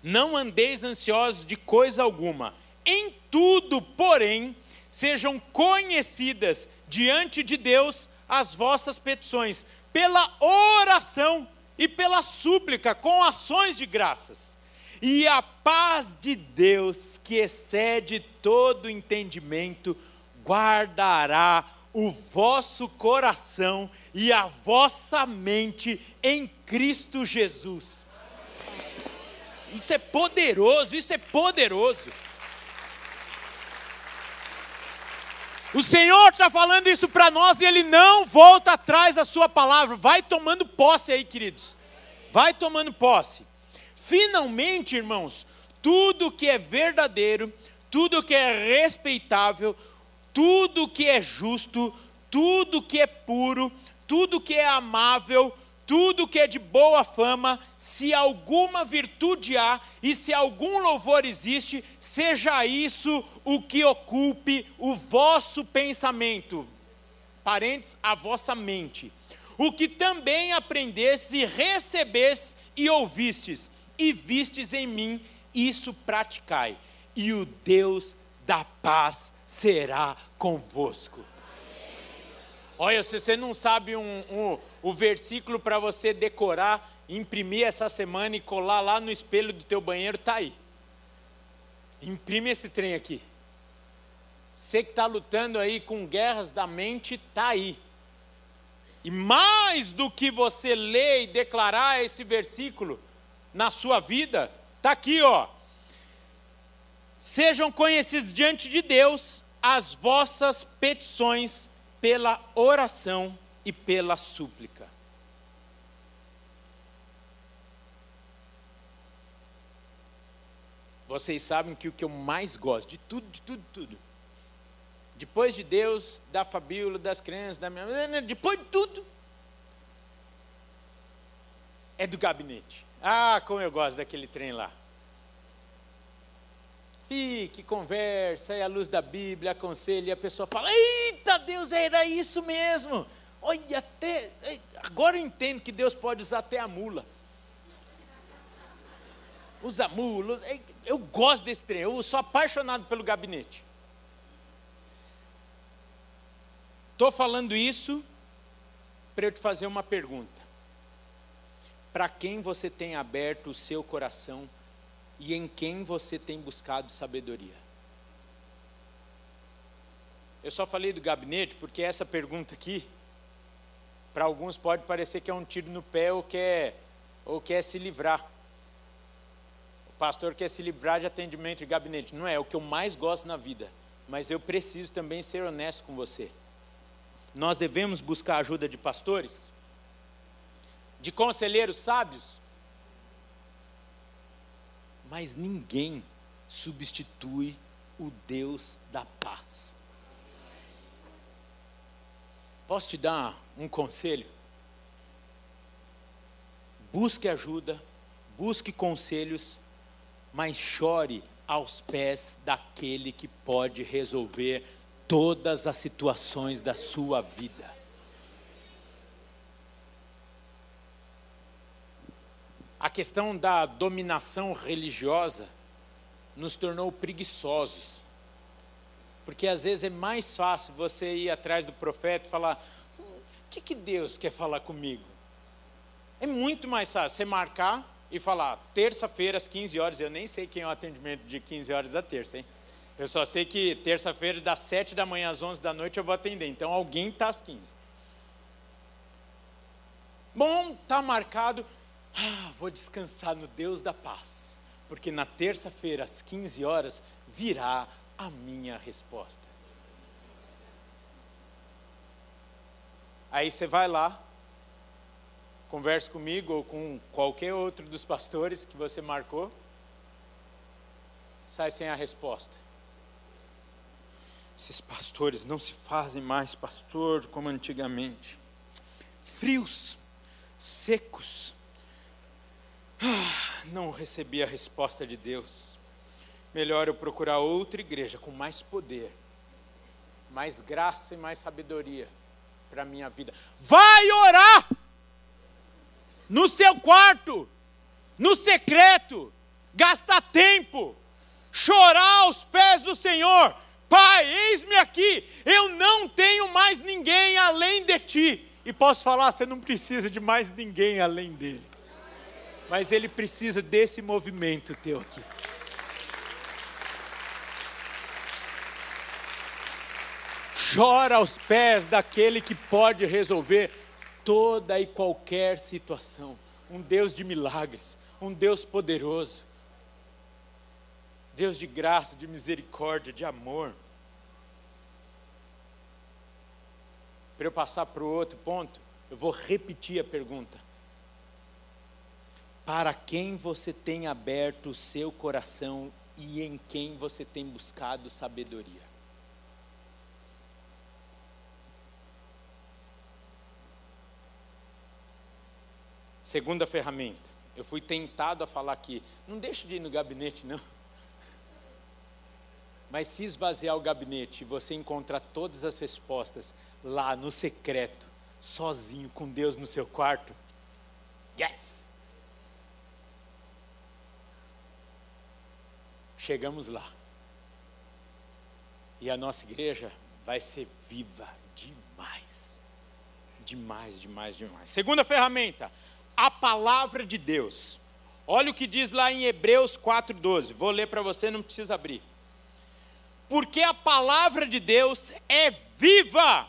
Não andeis ansiosos de coisa alguma. Em tudo, porém, sejam conhecidas diante de Deus as vossas petições, pela oração e pela súplica, com ações de graças. E a paz de Deus, que excede todo entendimento, guardará o vosso coração e a vossa mente em Cristo Jesus. Isso é poderoso, isso é poderoso. O Senhor está falando isso para nós e Ele não volta atrás da Sua palavra. Vai tomando posse aí, queridos. Vai tomando posse. Finalmente, irmãos, tudo que é verdadeiro, tudo que é respeitável, tudo que é justo, tudo que é puro, tudo que é amável, tudo que é de boa fama, se alguma virtude há e se algum louvor existe, seja isso o que ocupe o vosso pensamento. Parentes, a vossa mente. O que também aprendestes e recebestes e ouvistes, e vistes em mim, isso praticai, e o Deus da paz será convosco. Olha, se você não sabe um, um, o versículo para você decorar, imprimir essa semana e colar lá no espelho do teu banheiro, tá aí. Imprime esse trem aqui. Você que está lutando aí com guerras da mente, tá aí. E mais do que você ler e declarar esse versículo na sua vida, tá aqui, ó. Sejam conhecidos diante de Deus as vossas petições pela oração e pela súplica. Vocês sabem que o que eu mais gosto, de tudo, de tudo, de tudo, depois de Deus, da Fabíola, das crianças, da minha. Depois de tudo, é do gabinete. Ah, como eu gosto daquele trem lá. Fique, conversa, é a luz da Bíblia, aconselha, e a pessoa fala: Eita, Deus, era isso mesmo. Olha, até. Agora eu entendo que Deus pode usar até a mula. Usa mula. Eu gosto desse trem, eu sou apaixonado pelo gabinete. Estou falando isso para eu te fazer uma pergunta. Para quem você tem aberto o seu coração e em quem você tem buscado sabedoria? Eu só falei do gabinete porque essa pergunta aqui, para alguns pode parecer que é um tiro no pé ou quer, ou quer se livrar. O pastor quer se livrar de atendimento de gabinete. Não é, é o que eu mais gosto na vida. Mas eu preciso também ser honesto com você. Nós devemos buscar ajuda de pastores, de conselheiros sábios, mas ninguém substitui o Deus da paz. Posso te dar um conselho? Busque ajuda, busque conselhos, mas chore aos pés daquele que pode resolver todas as situações da sua vida. A questão da dominação religiosa nos tornou preguiçosos. Porque às vezes é mais fácil você ir atrás do profeta e falar: o que, que Deus quer falar comigo? É muito mais fácil você marcar e falar, terça-feira às 15 horas, eu nem sei quem é o atendimento de 15 horas da terça, hein? Eu só sei que terça-feira, das 7 da manhã às 11 da noite, eu vou atender. Então alguém está às 15. Bom, está marcado. Ah, vou descansar no Deus da paz, porque na terça-feira, às 15 horas, virá a minha resposta. Aí você vai lá, converse comigo ou com qualquer outro dos pastores que você marcou, sai sem a resposta. Esses pastores não se fazem mais pastor como antigamente. Frios, secos, ah, [sighs] não recebi a resposta de Deus. Melhor eu procurar outra igreja com mais poder, mais graça e mais sabedoria para a minha vida. Vai orar! No seu quarto, no secreto, gasta tempo, chorar aos pés do Senhor. Pai, eis-me aqui, eu não tenho mais ninguém além de ti. E posso falar, você não precisa de mais ninguém além dele mas ele precisa desse movimento teu aqui. Chora aos pés daquele que pode resolver toda e qualquer situação. Um Deus de milagres, um Deus poderoso. Deus de graça, de misericórdia, de amor. Para eu passar para o outro ponto, eu vou repetir a pergunta para quem você tem aberto o seu coração e em quem você tem buscado sabedoria. Segunda ferramenta. Eu fui tentado a falar aqui. Não deixe de ir no gabinete, não. [laughs] Mas se esvaziar o gabinete você encontrar todas as respostas lá no secreto, sozinho com Deus no seu quarto, yes! Chegamos lá. E a nossa igreja vai ser viva demais. Demais, demais, demais. Segunda ferramenta, a palavra de Deus. Olha o que diz lá em Hebreus 4,12. Vou ler para você, não precisa abrir porque a palavra de Deus é viva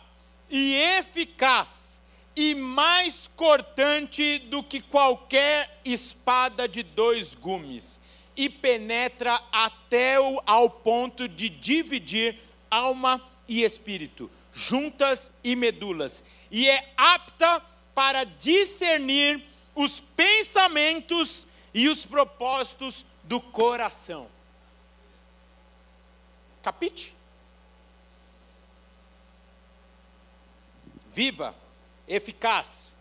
e eficaz e mais cortante do que qualquer espada de dois gumes e penetra até o, ao ponto de dividir alma e espírito, juntas e medulas, e é apta para discernir os pensamentos e os propósitos do coração. Capite. Viva, eficaz,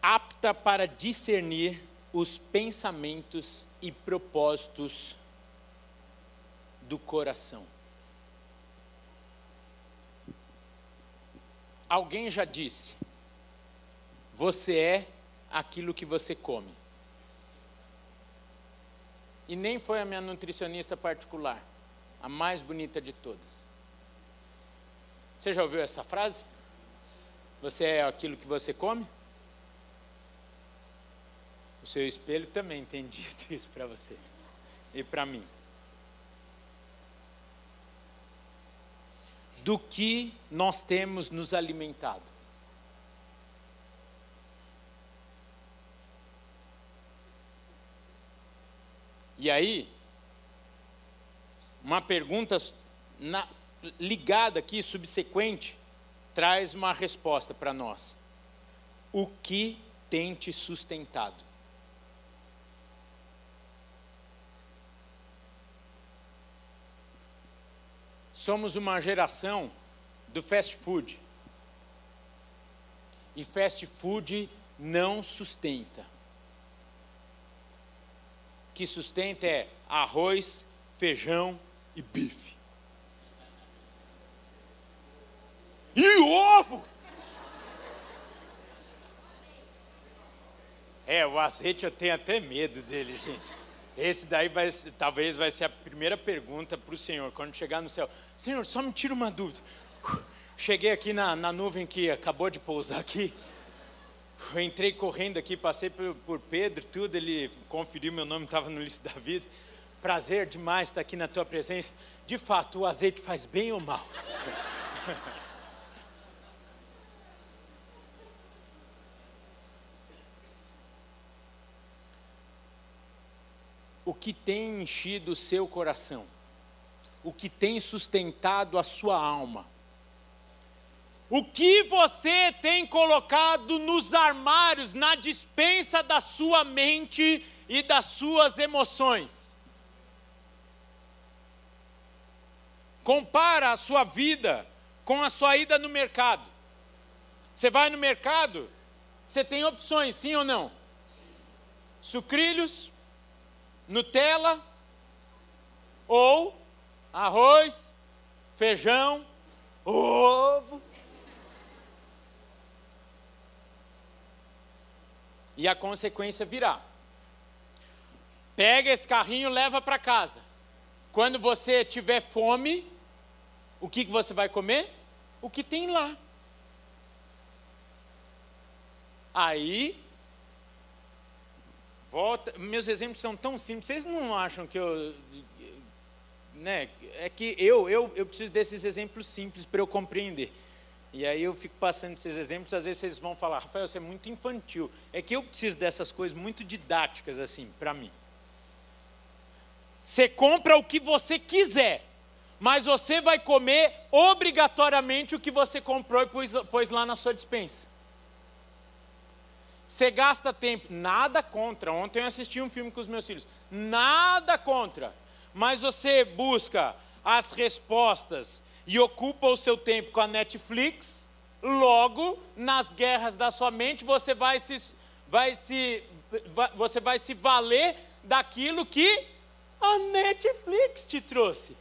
apta para discernir os pensamentos e propósitos do coração. Alguém já disse: você é aquilo que você come. E nem foi a minha nutricionista particular, a mais bonita de todas. Você já ouviu essa frase? Você é aquilo que você come? O seu espelho também tem dito [laughs] isso para você e para mim. Do que nós temos nos alimentado? E aí, uma pergunta na, ligada aqui, subsequente, traz uma resposta para nós. O que tem te sustentado? Somos uma geração do fast food. E fast food não sustenta que sustenta é arroz, feijão e bife. E ovo! É, o azeite eu tenho até medo dele, gente. Esse daí vai, talvez vai ser a primeira pergunta para o Senhor, quando chegar no céu. Senhor, só me tira uma dúvida. Cheguei aqui na, na nuvem que acabou de pousar aqui. Eu entrei correndo aqui, passei por, por Pedro, tudo, ele conferiu meu nome, estava no lista da vida. Prazer demais estar aqui na tua presença. De fato, o azeite faz bem ou mal? [laughs] o que tem enchido o seu coração? O que tem sustentado a sua alma? O que você tem colocado nos armários, na dispensa da sua mente e das suas emoções? Compara a sua vida com a sua ida no mercado. Você vai no mercado, você tem opções, sim ou não? Sucrilhos, Nutella ou arroz, feijão, ovo. E a consequência virá. Pega esse carrinho, leva para casa. Quando você tiver fome, o que, que você vai comer? O que tem lá. Aí, volta. Meus exemplos são tão simples. Vocês não acham que eu. Né, é que eu, eu, eu preciso desses exemplos simples para eu compreender. E aí eu fico passando esses exemplos, às vezes vocês vão falar, Rafael, você é muito infantil. É que eu preciso dessas coisas muito didáticas assim, para mim. Você compra o que você quiser, mas você vai comer obrigatoriamente o que você comprou e pôs, pôs lá na sua dispensa. Você gasta tempo, nada contra. Ontem eu assisti um filme com os meus filhos, nada contra. Mas você busca as respostas e ocupa o seu tempo com a Netflix, Logo, nas guerras da sua mente, você vai se, vai se, você vai se valer daquilo que a Netflix te trouxe.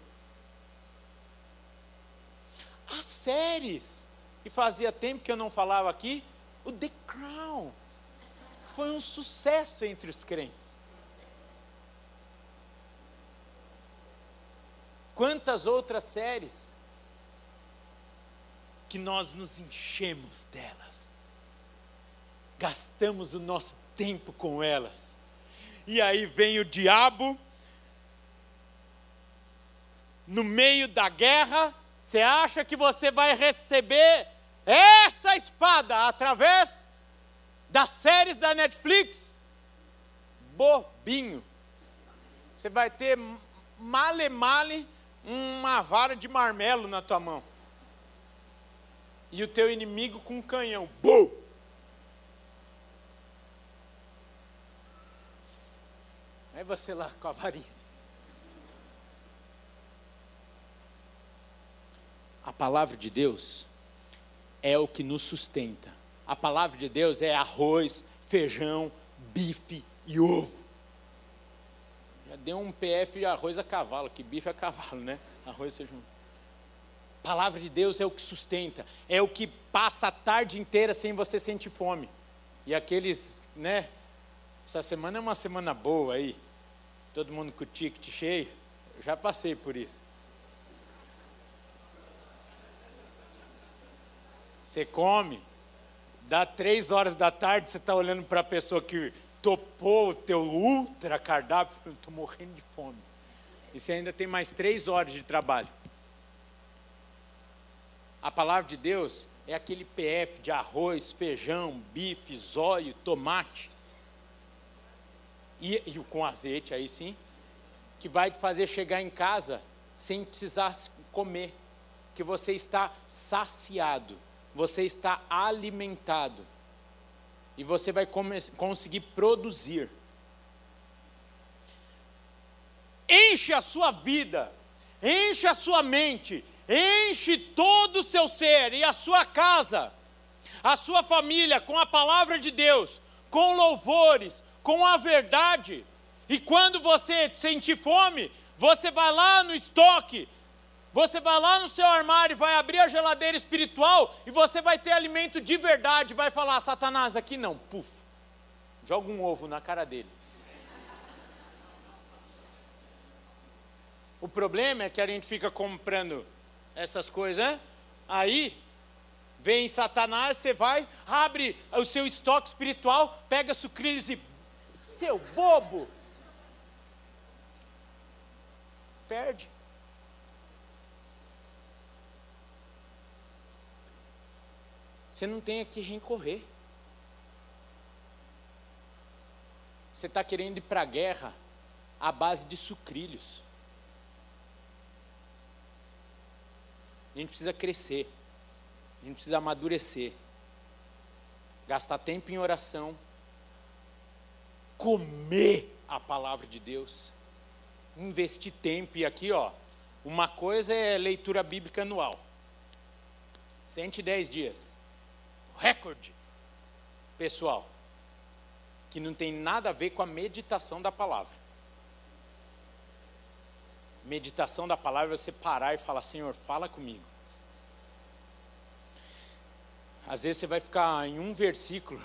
As séries. E fazia tempo que eu não falava aqui, o The Crown. Foi um sucesso entre os crentes. Quantas outras séries que nós nos enchemos delas, gastamos o nosso tempo com elas, e aí vem o diabo, no meio da guerra, você acha que você vai receber essa espada através das séries da Netflix? Bobinho. Você vai ter male male uma vara de marmelo na tua mão e o teu inimigo com um canhão. Bum! Aí você lá com a varinha. A palavra de Deus é o que nos sustenta. A palavra de Deus é arroz, feijão, bife e ovo. Já deu um PF de arroz a cavalo, que bife a cavalo, né? Arroz, feijão. A palavra de Deus é o que sustenta, é o que passa a tarde inteira sem você sentir fome. E aqueles, né? Essa semana é uma semana boa aí. Todo mundo com o ticket cheio. Eu já passei por isso. Você come, dá três horas da tarde, você está olhando para a pessoa que topou o teu ultra cardápio, estou morrendo de fome. E você ainda tem mais três horas de trabalho. A palavra de Deus é aquele PF de arroz, feijão, bife, zóio, tomate. E, e com azeite aí sim, que vai te fazer chegar em casa sem precisar comer, que você está saciado, você está alimentado e você vai conseguir produzir. Enche a sua vida, enche a sua mente, enche todo o seu ser e a sua casa, a sua família com a palavra de Deus, com louvores, com a verdade. E quando você sentir fome, você vai lá no estoque, você vai lá no seu armário, vai abrir a geladeira espiritual e você vai ter alimento de verdade. Vai falar, Satanás, aqui não, puf, joga um ovo na cara dele. O problema é que a gente fica comprando essas coisas, né? Aí vem Satanás, você vai, abre o seu estoque espiritual, pega sucrilhos e. Seu bobo! Perde. Você não tem a que recorrer. Você está querendo ir para a guerra à base de sucrilhos. A gente precisa crescer, a gente precisa amadurecer, gastar tempo em oração, comer a palavra de Deus, investir tempo. E aqui, ó, uma coisa é leitura bíblica anual 110 dias, recorde pessoal, que não tem nada a ver com a meditação da palavra. Meditação da palavra é você parar e falar: Senhor, fala comigo. Às vezes você vai ficar em um versículo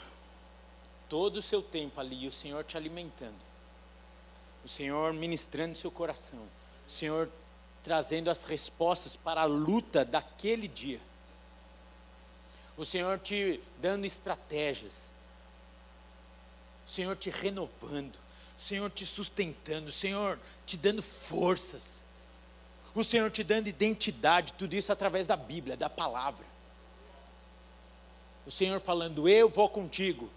todo o seu tempo ali e o Senhor te alimentando, o Senhor ministrando seu coração, o Senhor trazendo as respostas para a luta daquele dia, o Senhor te dando estratégias, o Senhor te renovando, o Senhor te sustentando, o Senhor te dando forças. O Senhor te dando identidade, tudo isso através da Bíblia, da palavra. O Senhor falando, eu vou contigo.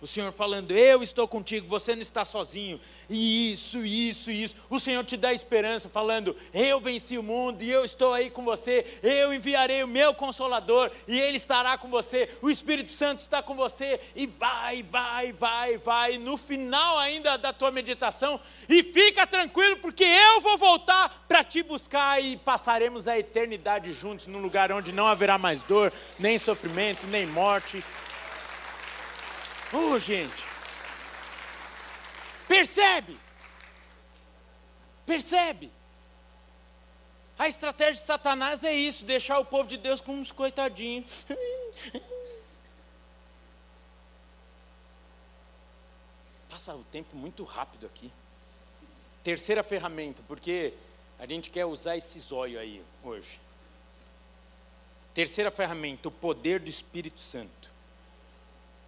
O Senhor falando, eu estou contigo, você não está sozinho. E isso, isso, isso. O Senhor te dá esperança, falando, eu venci o mundo e eu estou aí com você. Eu enviarei o meu consolador e ele estará com você. O Espírito Santo está com você. E vai, vai, vai, vai. No final ainda da tua meditação, e fica tranquilo, porque eu vou voltar para te buscar e passaremos a eternidade juntos num lugar onde não haverá mais dor, nem sofrimento, nem morte. Oh, gente. Percebe? Percebe? A estratégia de Satanás é isso, deixar o povo de Deus como uns coitadinhos. Passa o tempo muito rápido aqui. Terceira ferramenta, porque a gente quer usar esse zóio aí hoje. Terceira ferramenta, o poder do Espírito Santo.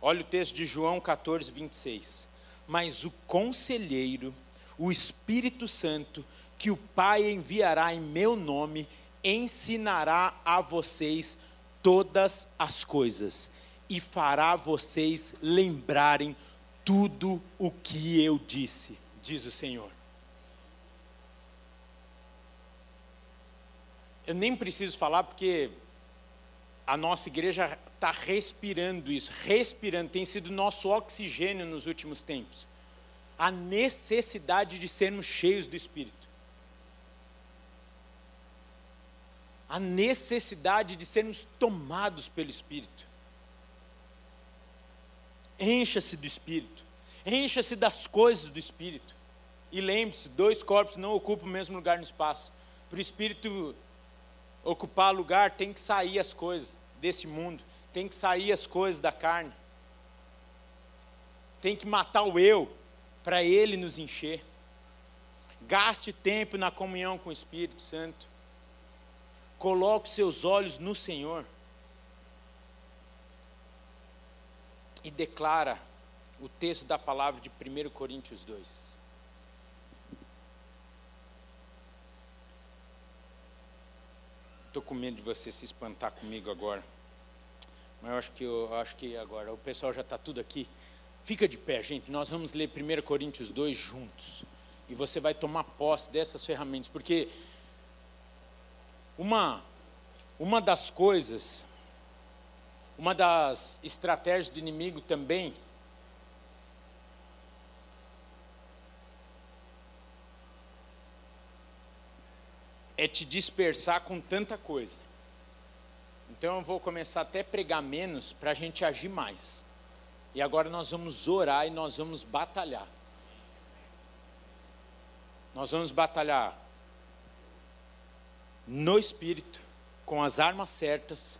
Olha o texto de João 14, 26. Mas o conselheiro, o Espírito Santo, que o Pai enviará em meu nome, ensinará a vocês todas as coisas e fará vocês lembrarem tudo o que eu disse, diz o Senhor. Eu nem preciso falar porque a nossa igreja está respirando isso, respirando, tem sido nosso oxigênio nos últimos tempos. A necessidade de sermos cheios do Espírito. A necessidade de sermos tomados pelo Espírito. Encha-se do Espírito, encha-se das coisas do Espírito. E lembre-se: dois corpos não ocupam o mesmo lugar no espaço. Para o Espírito ocupar lugar, tem que sair as coisas desse mundo, tem que sair as coisas da carne, tem que matar o eu para ele nos encher. Gaste tempo na comunhão com o Espírito Santo. Coloque seus olhos no Senhor. E declara o texto da palavra de 1 Coríntios 2. Estou com medo de você se espantar comigo agora. Mas eu acho que, eu acho que agora o pessoal já está tudo aqui. Fica de pé, gente. Nós vamos ler 1 Coríntios 2 juntos. E você vai tomar posse dessas ferramentas. Porque uma, uma das coisas, uma das estratégias do inimigo também é te dispersar com tanta coisa. Então eu vou começar até a pregar menos para a gente agir mais. E agora nós vamos orar e nós vamos batalhar. Nós vamos batalhar no espírito, com as armas certas.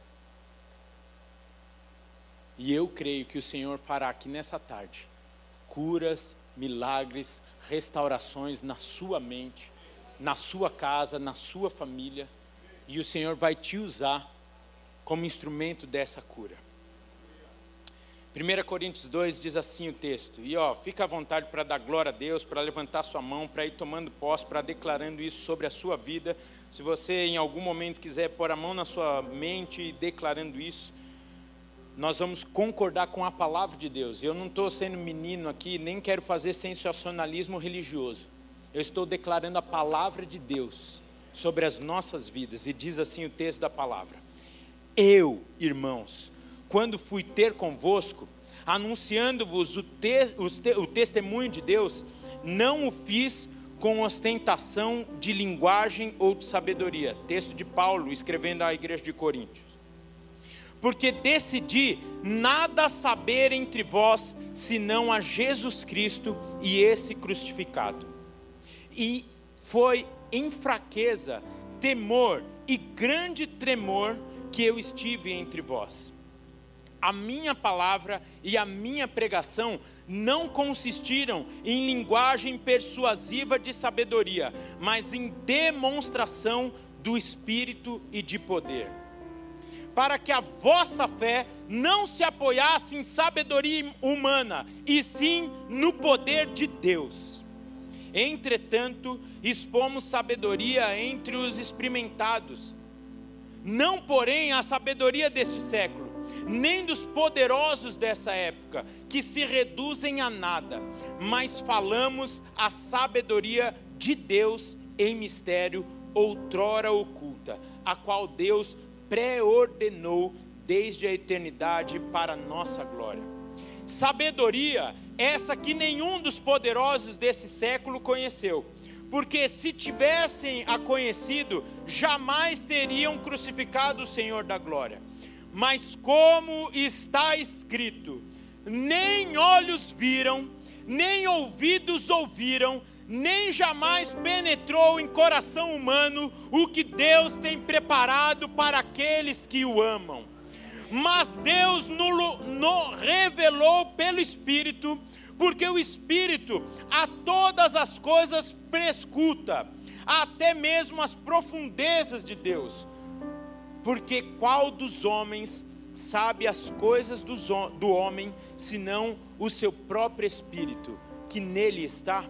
E eu creio que o Senhor fará aqui nessa tarde curas, milagres, restaurações na sua mente na sua casa, na sua família, e o Senhor vai te usar como instrumento dessa cura. 1 Coríntios 2 diz assim o texto, e ó, fica à vontade para dar glória a Deus, para levantar sua mão, para ir tomando posse, para declarando isso sobre a sua vida. Se você em algum momento quiser pôr a mão na sua mente e declarando isso, nós vamos concordar com a palavra de Deus. Eu não estou sendo menino aqui, nem quero fazer sensacionalismo religioso eu estou declarando a palavra de Deus sobre as nossas vidas, e diz assim o texto da palavra: Eu, irmãos, quando fui ter convosco, anunciando-vos o, te, o testemunho de Deus, não o fiz com ostentação de linguagem ou de sabedoria. Texto de Paulo escrevendo à igreja de Coríntios. Porque decidi nada saber entre vós senão a Jesus Cristo e esse crucificado e foi em fraqueza, temor e grande tremor que eu estive entre vós. A minha palavra e a minha pregação não consistiram em linguagem persuasiva de sabedoria, mas em demonstração do Espírito e de poder. Para que a vossa fé não se apoiasse em sabedoria humana, e sim no poder de Deus. Entretanto, expomos sabedoria entre os experimentados, não, porém, a sabedoria deste século, nem dos poderosos dessa época, que se reduzem a nada, mas falamos a sabedoria de Deus em mistério, outrora oculta, a qual Deus preordenou desde a eternidade para nossa glória. Sabedoria essa que nenhum dos poderosos desse século conheceu, porque se tivessem a conhecido, jamais teriam crucificado o Senhor da glória. Mas como está escrito, nem olhos viram, nem ouvidos ouviram, nem jamais penetrou em coração humano o que Deus tem preparado para aqueles que o amam. Mas Deus no, no revelou pelo Espírito, porque o Espírito a todas as coisas prescuta, até mesmo as profundezas de Deus. Porque qual dos homens sabe as coisas do homem, senão o seu próprio espírito, que nele está?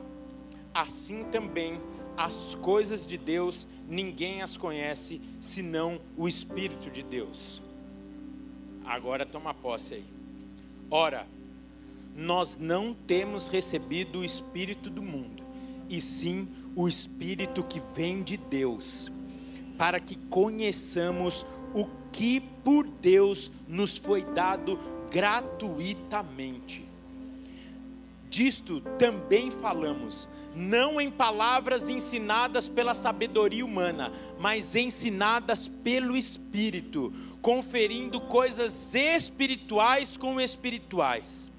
Assim também as coisas de Deus ninguém as conhece, senão o Espírito de Deus. Agora toma posse aí. Ora, nós não temos recebido o Espírito do mundo, e sim o Espírito que vem de Deus, para que conheçamos o que por Deus nos foi dado gratuitamente. Disto também falamos, não em palavras ensinadas pela sabedoria humana, mas ensinadas pelo Espírito, conferindo coisas espirituais com espirituais.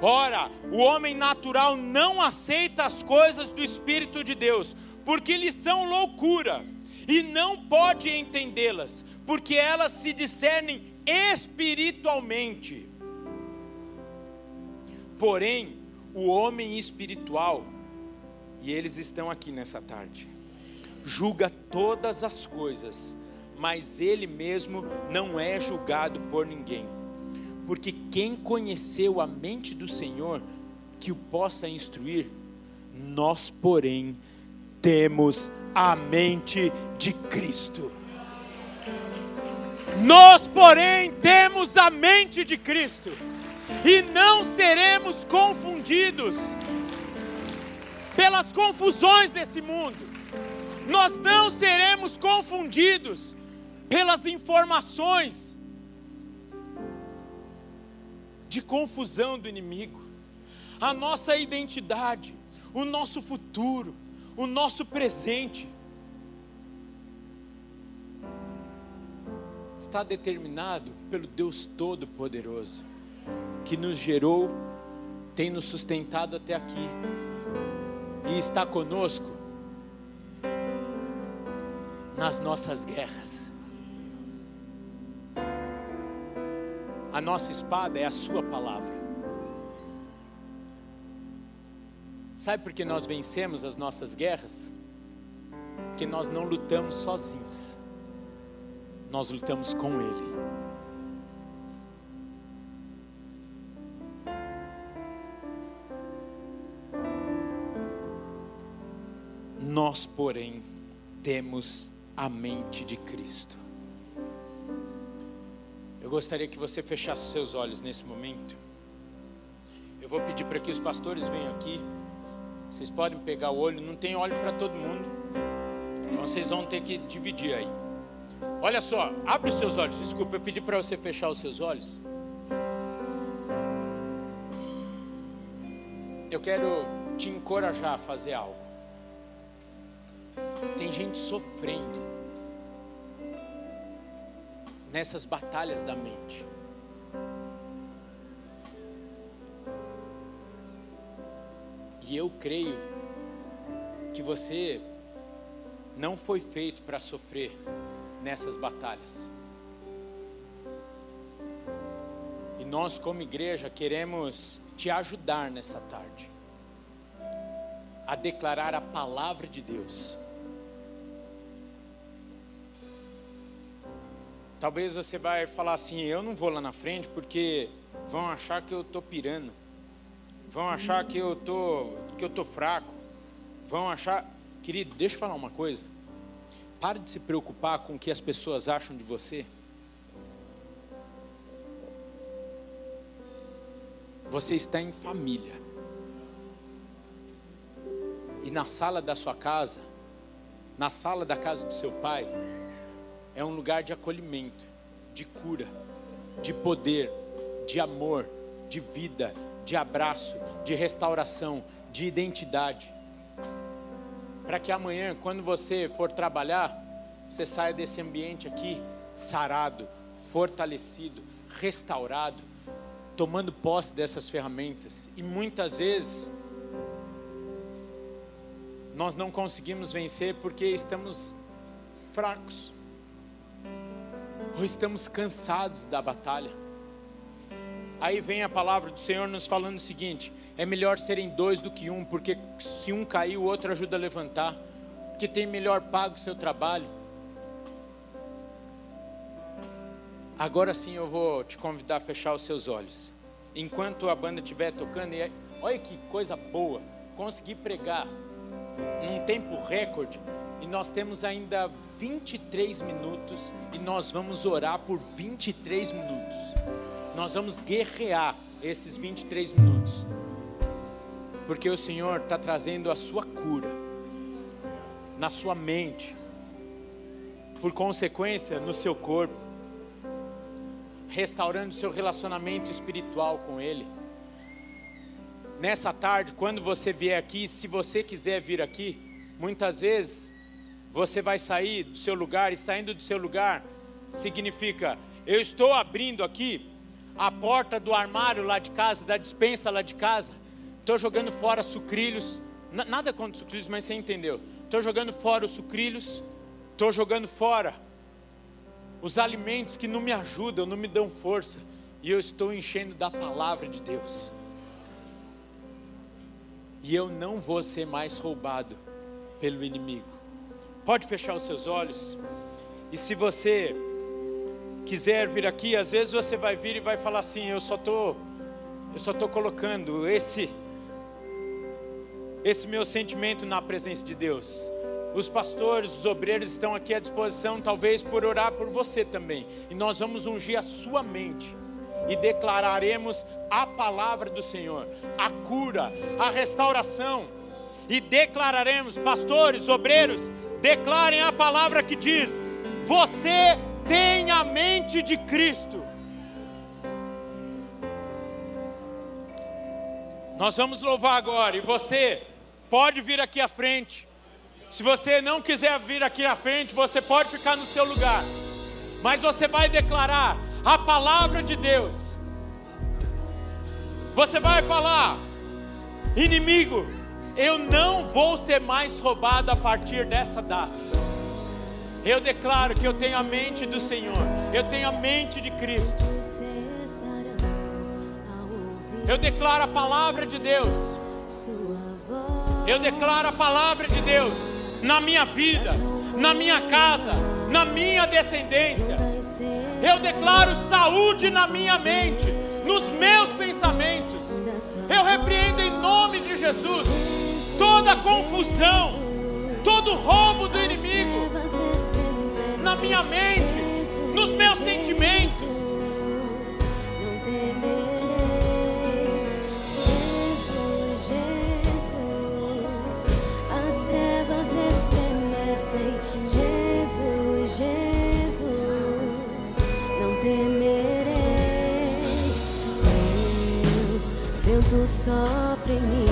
Ora, o homem natural não aceita as coisas do Espírito de Deus, porque lhes são loucura, e não pode entendê-las, porque elas se discernem espiritualmente. Porém, o homem espiritual, e eles estão aqui nessa tarde, julga todas as coisas, mas ele mesmo não é julgado por ninguém. Porque quem conheceu a mente do Senhor, que o possa instruir, nós, porém, temos a mente de Cristo. Nós, porém, temos a mente de Cristo e não seremos confundidos pelas confusões desse mundo. Nós não seremos confundidos pelas informações de confusão do inimigo. A nossa identidade, o nosso futuro, o nosso presente está determinado pelo Deus Todo-Poderoso, que nos gerou, tem nos sustentado até aqui e está conosco nas nossas guerras. A nossa espada é a Sua palavra. Sabe por que nós vencemos as nossas guerras? Porque nós não lutamos sozinhos nós lutamos com Ele. Nós, porém, temos a mente de Cristo. Eu gostaria que você fechasse seus olhos nesse momento. Eu vou pedir para que os pastores venham aqui. Vocês podem pegar o olho, não tem óleo para todo mundo. Então vocês vão ter que dividir aí. Olha só, abre os seus olhos. Desculpa, eu pedi para você fechar os seus olhos. Eu quero te encorajar a fazer algo. Tem gente sofrendo nessas batalhas da mente. E eu creio que você não foi feito para sofrer nessas batalhas. E nós, como igreja, queremos te ajudar nessa tarde a declarar a palavra de Deus. Talvez você vai falar assim: eu não vou lá na frente porque vão achar que eu estou pirando, vão achar que eu tô, que eu tô fraco, vão achar, querido, deixa eu falar uma coisa. Pare de se preocupar com o que as pessoas acham de você. Você está em família. E na sala da sua casa, na sala da casa do seu pai, é um lugar de acolhimento, de cura, de poder, de amor, de vida, de abraço, de restauração, de identidade para que amanhã, quando você for trabalhar, você saia desse ambiente aqui sarado, fortalecido, restaurado, tomando posse dessas ferramentas. E muitas vezes nós não conseguimos vencer porque estamos fracos, ou estamos cansados da batalha. Aí vem a palavra do Senhor nos falando o seguinte: é melhor serem dois do que um, porque se um cair, o outro ajuda a levantar, que tem melhor pago o seu trabalho. Agora sim eu vou te convidar a fechar os seus olhos. Enquanto a banda estiver tocando, e olha que coisa boa, consegui pregar num tempo recorde e nós temos ainda 23 minutos e nós vamos orar por 23 minutos. Nós vamos guerrear esses 23 minutos. Porque o Senhor está trazendo a sua cura na sua mente, por consequência, no seu corpo, restaurando seu relacionamento espiritual com Ele. Nessa tarde, quando você vier aqui, se você quiser vir aqui, muitas vezes você vai sair do seu lugar, e saindo do seu lugar significa: eu estou abrindo aqui a porta do armário lá de casa, da dispensa lá de casa, estou jogando fora sucrilhos, nada contra sucrilhos, mas você entendeu. Estou jogando fora os sucrilhos, estou jogando fora os alimentos que não me ajudam, não me dão força, e eu estou enchendo da palavra de Deus. E eu não vou ser mais roubado pelo inimigo. Pode fechar os seus olhos. E se você quiser vir aqui, às vezes você vai vir e vai falar assim: eu só tô, eu só tô colocando esse, esse meu sentimento na presença de Deus. Os pastores, os obreiros estão aqui à disposição, talvez por orar por você também. E nós vamos ungir a sua mente e declararemos a palavra do Senhor, a cura, a restauração. E declararemos, pastores, obreiros, declarem a palavra que diz: Você tem a mente de Cristo. Nós vamos louvar agora, e você pode vir aqui à frente. Se você não quiser vir aqui à frente, você pode ficar no seu lugar. Mas você vai declarar a palavra de Deus. Você vai falar: inimigo, eu não vou ser mais roubado a partir dessa data. Eu declaro que eu tenho a mente do Senhor, eu tenho a mente de Cristo. Eu declaro a palavra de Deus. Eu declaro a palavra de Deus na minha vida, na minha casa, na minha descendência. Eu declaro saúde na minha mente, nos meus pensamentos. Eu repreendo em nome de Jesus toda confusão, todo roubo do inimigo na minha mente, nos meus sentimentos. As trevas estremecem, Jesus, Jesus, não temerei. Vem, vento sopra em mim,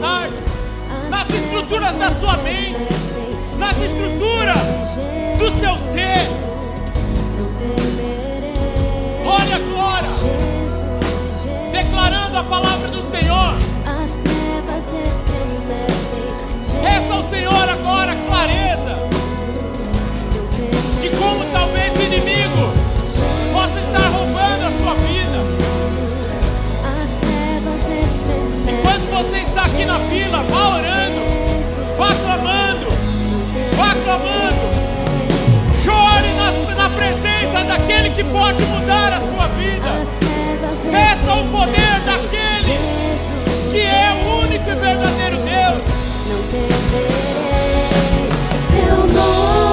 nas estruturas da sua mente, nas estruturas do seu ser. Olha agora, declarando a palavra do Senhor. Peça ao Senhor agora clareza não temerei. de como talvez o inimigo possa estar roubando a sua aqui na fila, vá orando, vá clamando, vá clamando. Chore na, na presença daquele que pode mudar a sua vida. Peça o poder daquele que é o único e verdadeiro Deus. não temerei. Teu nome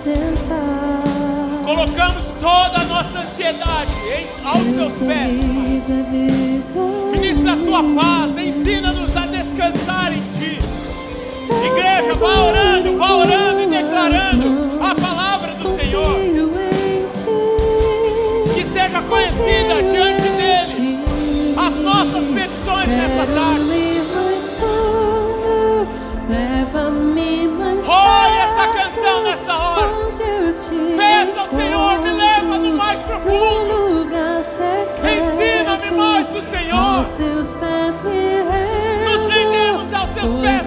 presença. Colocamos toda a nossa ansiedade em, aos Meu teus pés. É Ministra a tua paz, ensina-nos a descansar em ti. Igreja, vá orando, vá orando e declarando a palavra do Senhor. Que seja conhecida diante dele as nossas petições nessa tarde. profundo. Ensina-me mais do Senhor. Nos teus pés me rendo, Nos rendemos aos seus pés,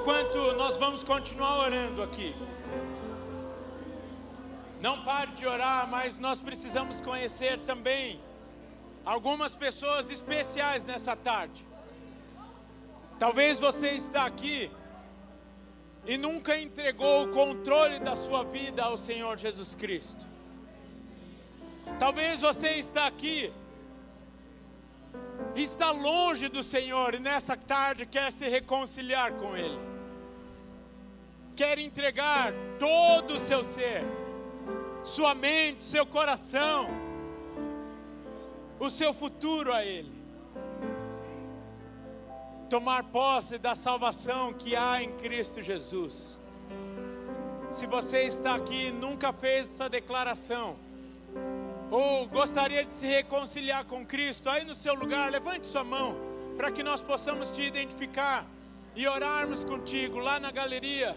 Enquanto nós vamos continuar orando aqui. Não pare de orar, mas nós precisamos conhecer também algumas pessoas especiais nessa tarde. Talvez você está aqui e nunca entregou o controle da sua vida ao Senhor Jesus Cristo. Talvez você está aqui está longe do Senhor e nessa tarde quer se reconciliar com Ele. Quer entregar todo o seu ser, sua mente, seu coração, o seu futuro a Ele. Tomar posse da salvação que há em Cristo Jesus. Se você está aqui e nunca fez essa declaração, ou gostaria de se reconciliar com Cristo, aí no seu lugar, levante sua mão, para que nós possamos te identificar e orarmos contigo lá na galeria.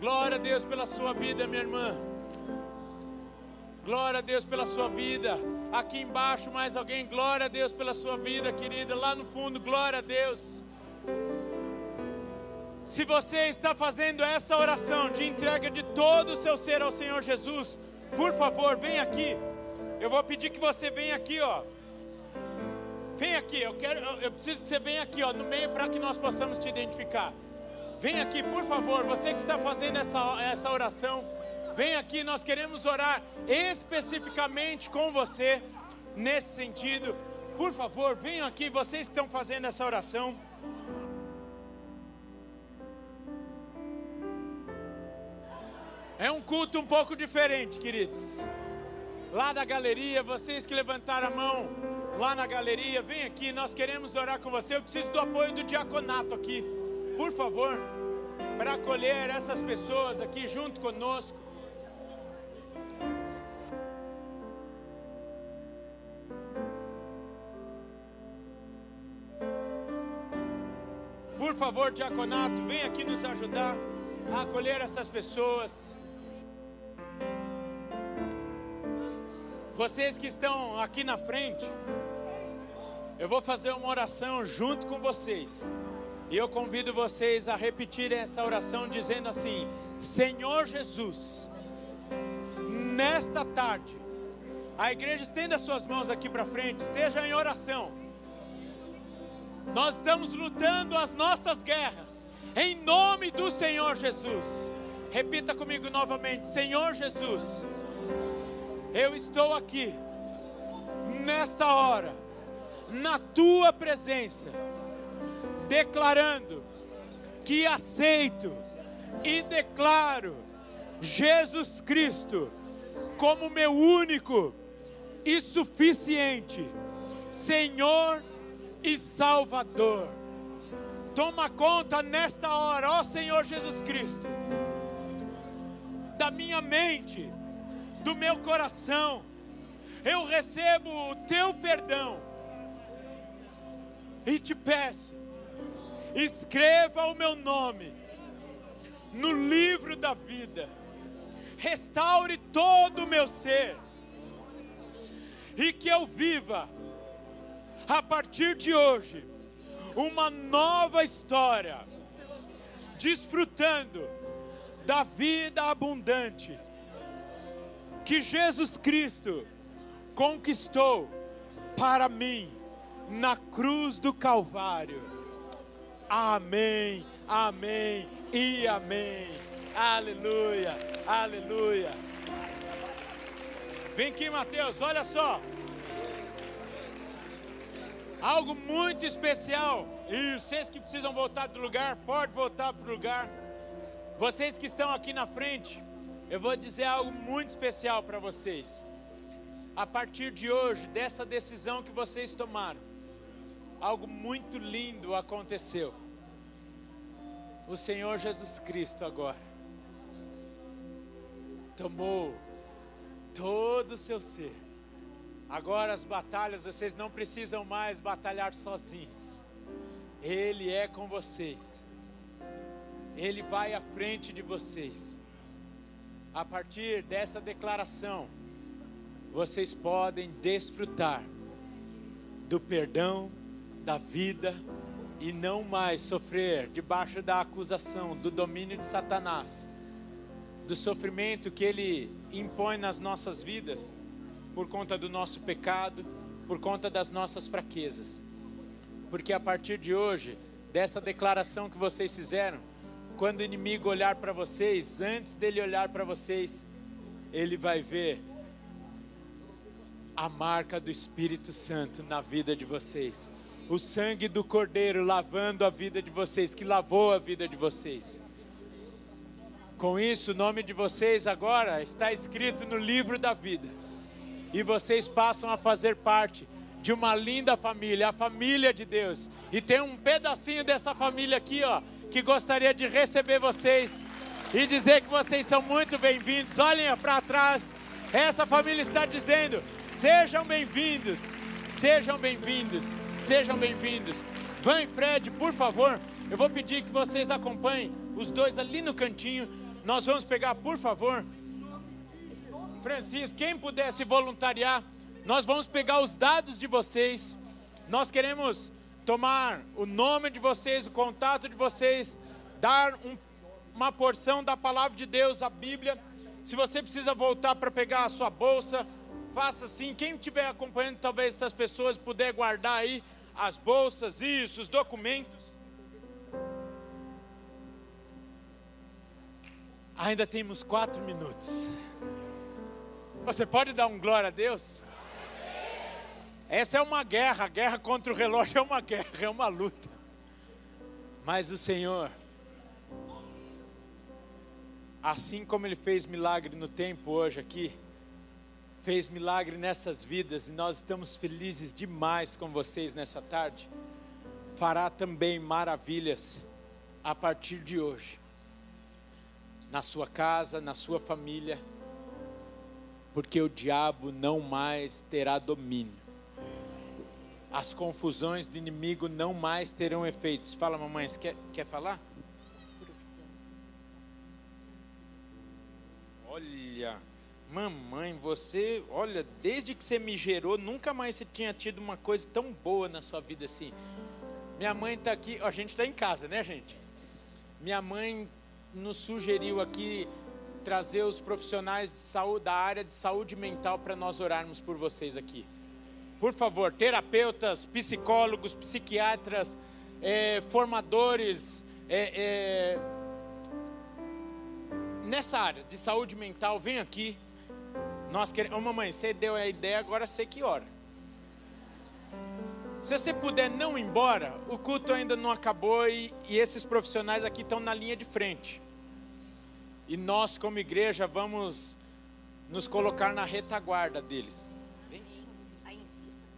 Glória a Deus pela sua vida, minha irmã. Glória a Deus pela sua vida. Aqui embaixo, mais alguém. Glória a Deus pela sua vida, querida. Lá no fundo, glória a Deus. Se você está fazendo essa oração de entrega de todo o seu ser ao Senhor Jesus, por favor, vem aqui. Eu vou pedir que você venha aqui, ó. Vem aqui, eu quero, eu, preciso que você venha aqui, ó, no meio para que nós possamos te identificar. Vem aqui, por favor, você que está fazendo essa, essa oração, vem aqui, nós queremos orar especificamente com você nesse sentido. Por favor, venham aqui, vocês que estão fazendo essa oração. É um culto um pouco diferente, queridos. Lá da galeria, vocês que levantaram a mão lá na galeria, vem aqui, nós queremos orar com você. Eu preciso do apoio do diaconato aqui, por favor, para acolher essas pessoas aqui junto conosco. Por favor, diaconato, vem aqui nos ajudar a acolher essas pessoas. Vocês que estão aqui na frente, Eu vou fazer uma oração junto com vocês. E eu convido vocês a repetirem essa oração dizendo assim: Senhor Jesus, nesta tarde, a igreja estenda suas mãos aqui para frente, esteja em oração. Nós estamos lutando as nossas guerras, em nome do Senhor Jesus. Repita comigo novamente: Senhor Jesus, eu estou aqui, nesta hora, na tua presença, declarando que aceito e declaro Jesus Cristo como meu único e suficiente Senhor e Salvador. Toma conta nesta hora, ó Senhor Jesus Cristo, da minha mente, do meu coração. Eu recebo o teu perdão e te peço, escreva o meu nome no livro da vida, restaure todo o meu ser e que eu viva a partir de hoje uma nova história, desfrutando da vida abundante que Jesus Cristo conquistou para mim na cruz do Calvário. Amém, amém e amém. Aleluia, aleluia. Vem aqui, Mateus, olha só. Algo muito especial. E vocês que precisam voltar do lugar, pode voltar para o lugar. Vocês que estão aqui na frente, eu vou dizer algo muito especial para vocês. A partir de hoje, dessa decisão que vocês tomaram, algo muito lindo aconteceu. O Senhor Jesus Cristo agora tomou todo o seu ser Agora as batalhas vocês não precisam mais batalhar sozinhos. Ele é com vocês. Ele vai à frente de vocês. A partir dessa declaração, vocês podem desfrutar do perdão, da vida e não mais sofrer debaixo da acusação, do domínio de Satanás, do sofrimento que ele impõe nas nossas vidas por conta do nosso pecado, por conta das nossas fraquezas. Porque a partir de hoje, dessa declaração que vocês fizeram, quando o inimigo olhar para vocês, antes dele olhar para vocês, ele vai ver a marca do Espírito Santo na vida de vocês. O sangue do Cordeiro lavando a vida de vocês, que lavou a vida de vocês. Com isso, o nome de vocês agora está escrito no livro da vida e vocês passam a fazer parte de uma linda família, a família de Deus. E tem um pedacinho dessa família aqui, ó, que gostaria de receber vocês e dizer que vocês são muito bem-vindos. Olhem para trás. Essa família está dizendo: "Sejam bem-vindos. Sejam bem-vindos. Sejam bem-vindos." Van e Fred, por favor, eu vou pedir que vocês acompanhem os dois ali no cantinho. Nós vamos pegar, por favor, Francisco, quem puder se voluntariar, nós vamos pegar os dados de vocês. Nós queremos tomar o nome de vocês, o contato de vocês, dar um, uma porção da palavra de Deus, a Bíblia. Se você precisa voltar para pegar a sua bolsa, faça assim. Quem estiver acompanhando, talvez essas pessoas puder guardar aí as bolsas, isso, os documentos. Ainda temos quatro minutos. Você pode dar um glória a Deus? Essa é uma guerra, a guerra contra o relógio é uma guerra, é uma luta. Mas o Senhor, assim como Ele fez milagre no tempo hoje aqui, fez milagre nessas vidas e nós estamos felizes demais com vocês nessa tarde, fará também maravilhas a partir de hoje, na sua casa, na sua família porque o diabo não mais terá domínio. As confusões do inimigo não mais terão efeitos. Fala, mamãe, você quer, quer falar? Olha, Mamãe, você, olha, desde que você me gerou, nunca mais você tinha tido uma coisa tão boa na sua vida assim. Minha mãe está aqui, a gente está em casa, né, gente? Minha mãe nos sugeriu aqui trazer os profissionais de saúde, da área de saúde mental para nós orarmos por vocês aqui. Por favor, terapeutas, psicólogos, psiquiatras, é, formadores, é, é, nessa área de saúde mental, vem aqui. Nós queremos. Ô, mamãe, você deu a ideia, agora sei que hora. Se você puder não ir embora, o culto ainda não acabou e, e esses profissionais aqui estão na linha de frente. E nós, como igreja, vamos nos colocar na retaguarda deles. Vem.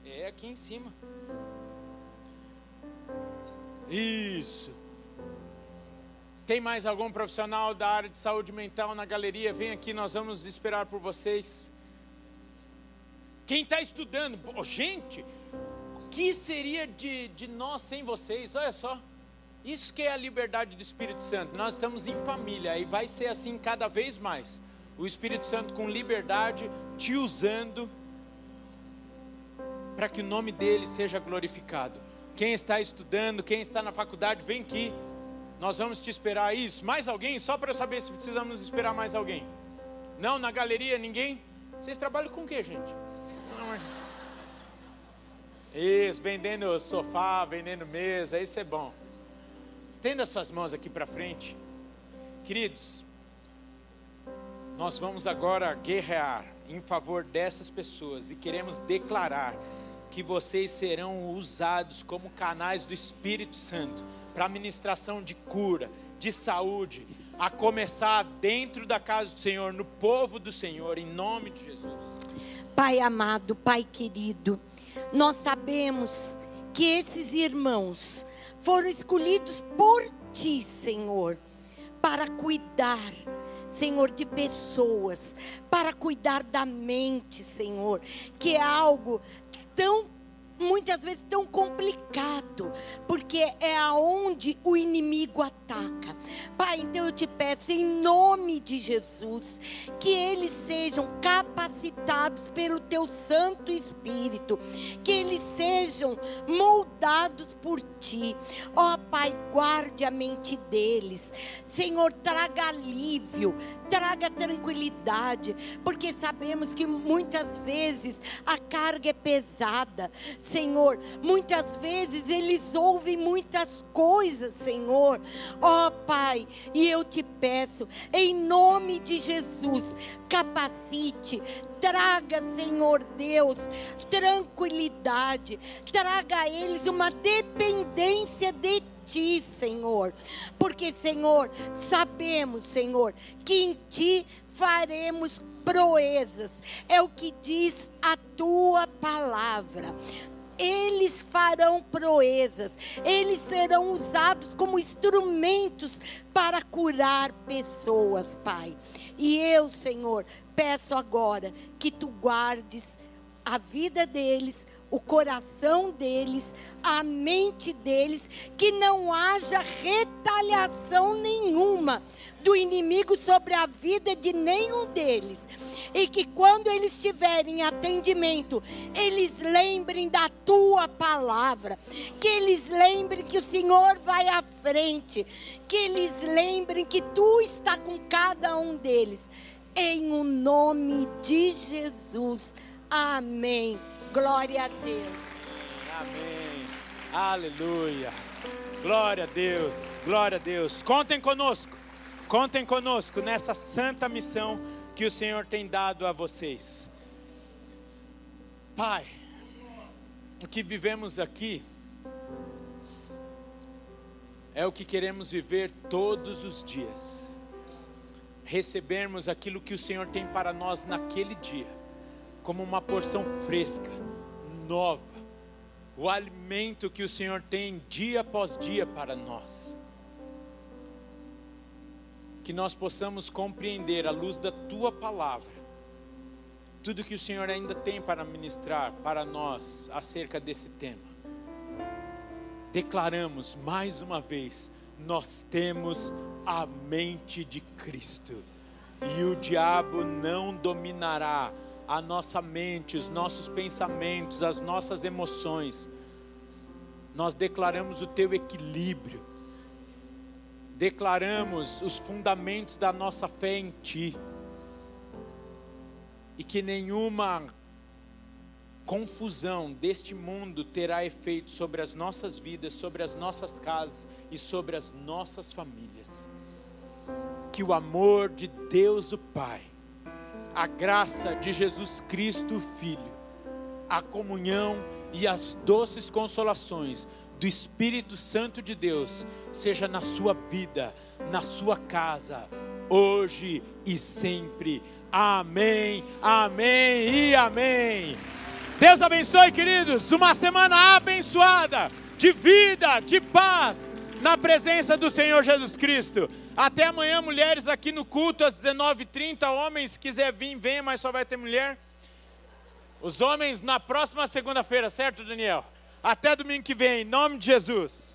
É aqui em cima. Isso. Tem mais algum profissional da área de saúde mental na galeria? Vem aqui, nós vamos esperar por vocês. Quem está estudando? Oh, gente, o que seria de, de nós sem vocês? Olha só. Isso que é a liberdade do Espírito Santo. Nós estamos em família e vai ser assim cada vez mais. O Espírito Santo com liberdade te usando para que o nome dele seja glorificado. Quem está estudando, quem está na faculdade, vem aqui. Nós vamos te esperar isso. Mais alguém? Só para saber se precisamos esperar mais alguém. Não, na galeria ninguém? Vocês trabalham com o que, gente? Isso, vendendo sofá, vendendo mesa, isso é bom. Estenda suas mãos aqui para frente. Queridos, nós vamos agora guerrear em favor dessas pessoas e queremos declarar que vocês serão usados como canais do Espírito Santo para ministração de cura, de saúde, a começar dentro da casa do Senhor, no povo do Senhor, em nome de Jesus. Pai amado, Pai querido, nós sabemos que esses irmãos foram escolhidos por Ti, Senhor, para cuidar. Senhor, de pessoas, para cuidar da mente, Senhor, que é algo tão muitas vezes tão complicado, porque é aonde o inimigo ataca. Pai, então eu te peço em nome de Jesus que eles sejam capacitados pelo teu Santo Espírito, que eles sejam moldados por ti. Ó oh, Pai, guarde a mente deles. Senhor, traga alívio, traga tranquilidade, porque sabemos que muitas vezes a carga é pesada. Senhor. Muitas vezes eles ouvem muitas coisas, Senhor. Ó oh, Pai, e eu te peço, em nome de Jesus, capacite, traga, Senhor Deus, tranquilidade, traga a eles uma dependência de ti, Senhor. Porque, Senhor, sabemos, Senhor, que em ti faremos proezas. É o que diz a tua palavra eles farão proezas, eles serão usados como instrumentos para curar pessoas, Pai. E eu, Senhor, peço agora que tu guardes a vida deles, o coração deles, a mente deles, que não haja retaliação nenhuma do inimigo sobre a vida de nenhum deles. E que quando eles tiverem atendimento, eles lembrem da tua palavra. Que eles lembrem que o Senhor vai à frente. Que eles lembrem que tu está com cada um deles. Em o nome de Jesus. Amém. Glória a Deus. Amém. Aleluia. Glória a Deus. Glória a Deus. Contem conosco. Contem conosco nessa santa missão que o Senhor tem dado a vocês. Pai, o que vivemos aqui é o que queremos viver todos os dias. Recebermos aquilo que o Senhor tem para nós naquele dia, como uma porção fresca, nova, o alimento que o Senhor tem dia após dia para nós que nós possamos compreender à luz da tua palavra tudo que o Senhor ainda tem para ministrar para nós acerca desse tema. Declaramos mais uma vez: nós temos a mente de Cristo. e o diabo não dominará a nossa mente, os nossos pensamentos, as nossas emoções. Nós declaramos o teu equilíbrio, declaramos os fundamentos da nossa fé em ti, e que nenhuma confusão deste mundo terá efeito sobre as nossas vidas, sobre as nossas casas e sobre as nossas famílias. Que o amor de Deus o Pai, a graça de Jesus Cristo o Filho, a comunhão e as doces consolações do Espírito Santo de Deus seja na sua vida, na sua casa, hoje e sempre. Amém, amém e amém. Deus abençoe, queridos. Uma semana abençoada, de vida, de paz, na presença do Senhor Jesus Cristo. Até amanhã, mulheres, aqui no culto às 19h30. Homens, se quiser vir, venha, mas só vai ter mulher. Os homens na próxima segunda-feira, certo, Daniel? Até domingo que vem, em nome de Jesus.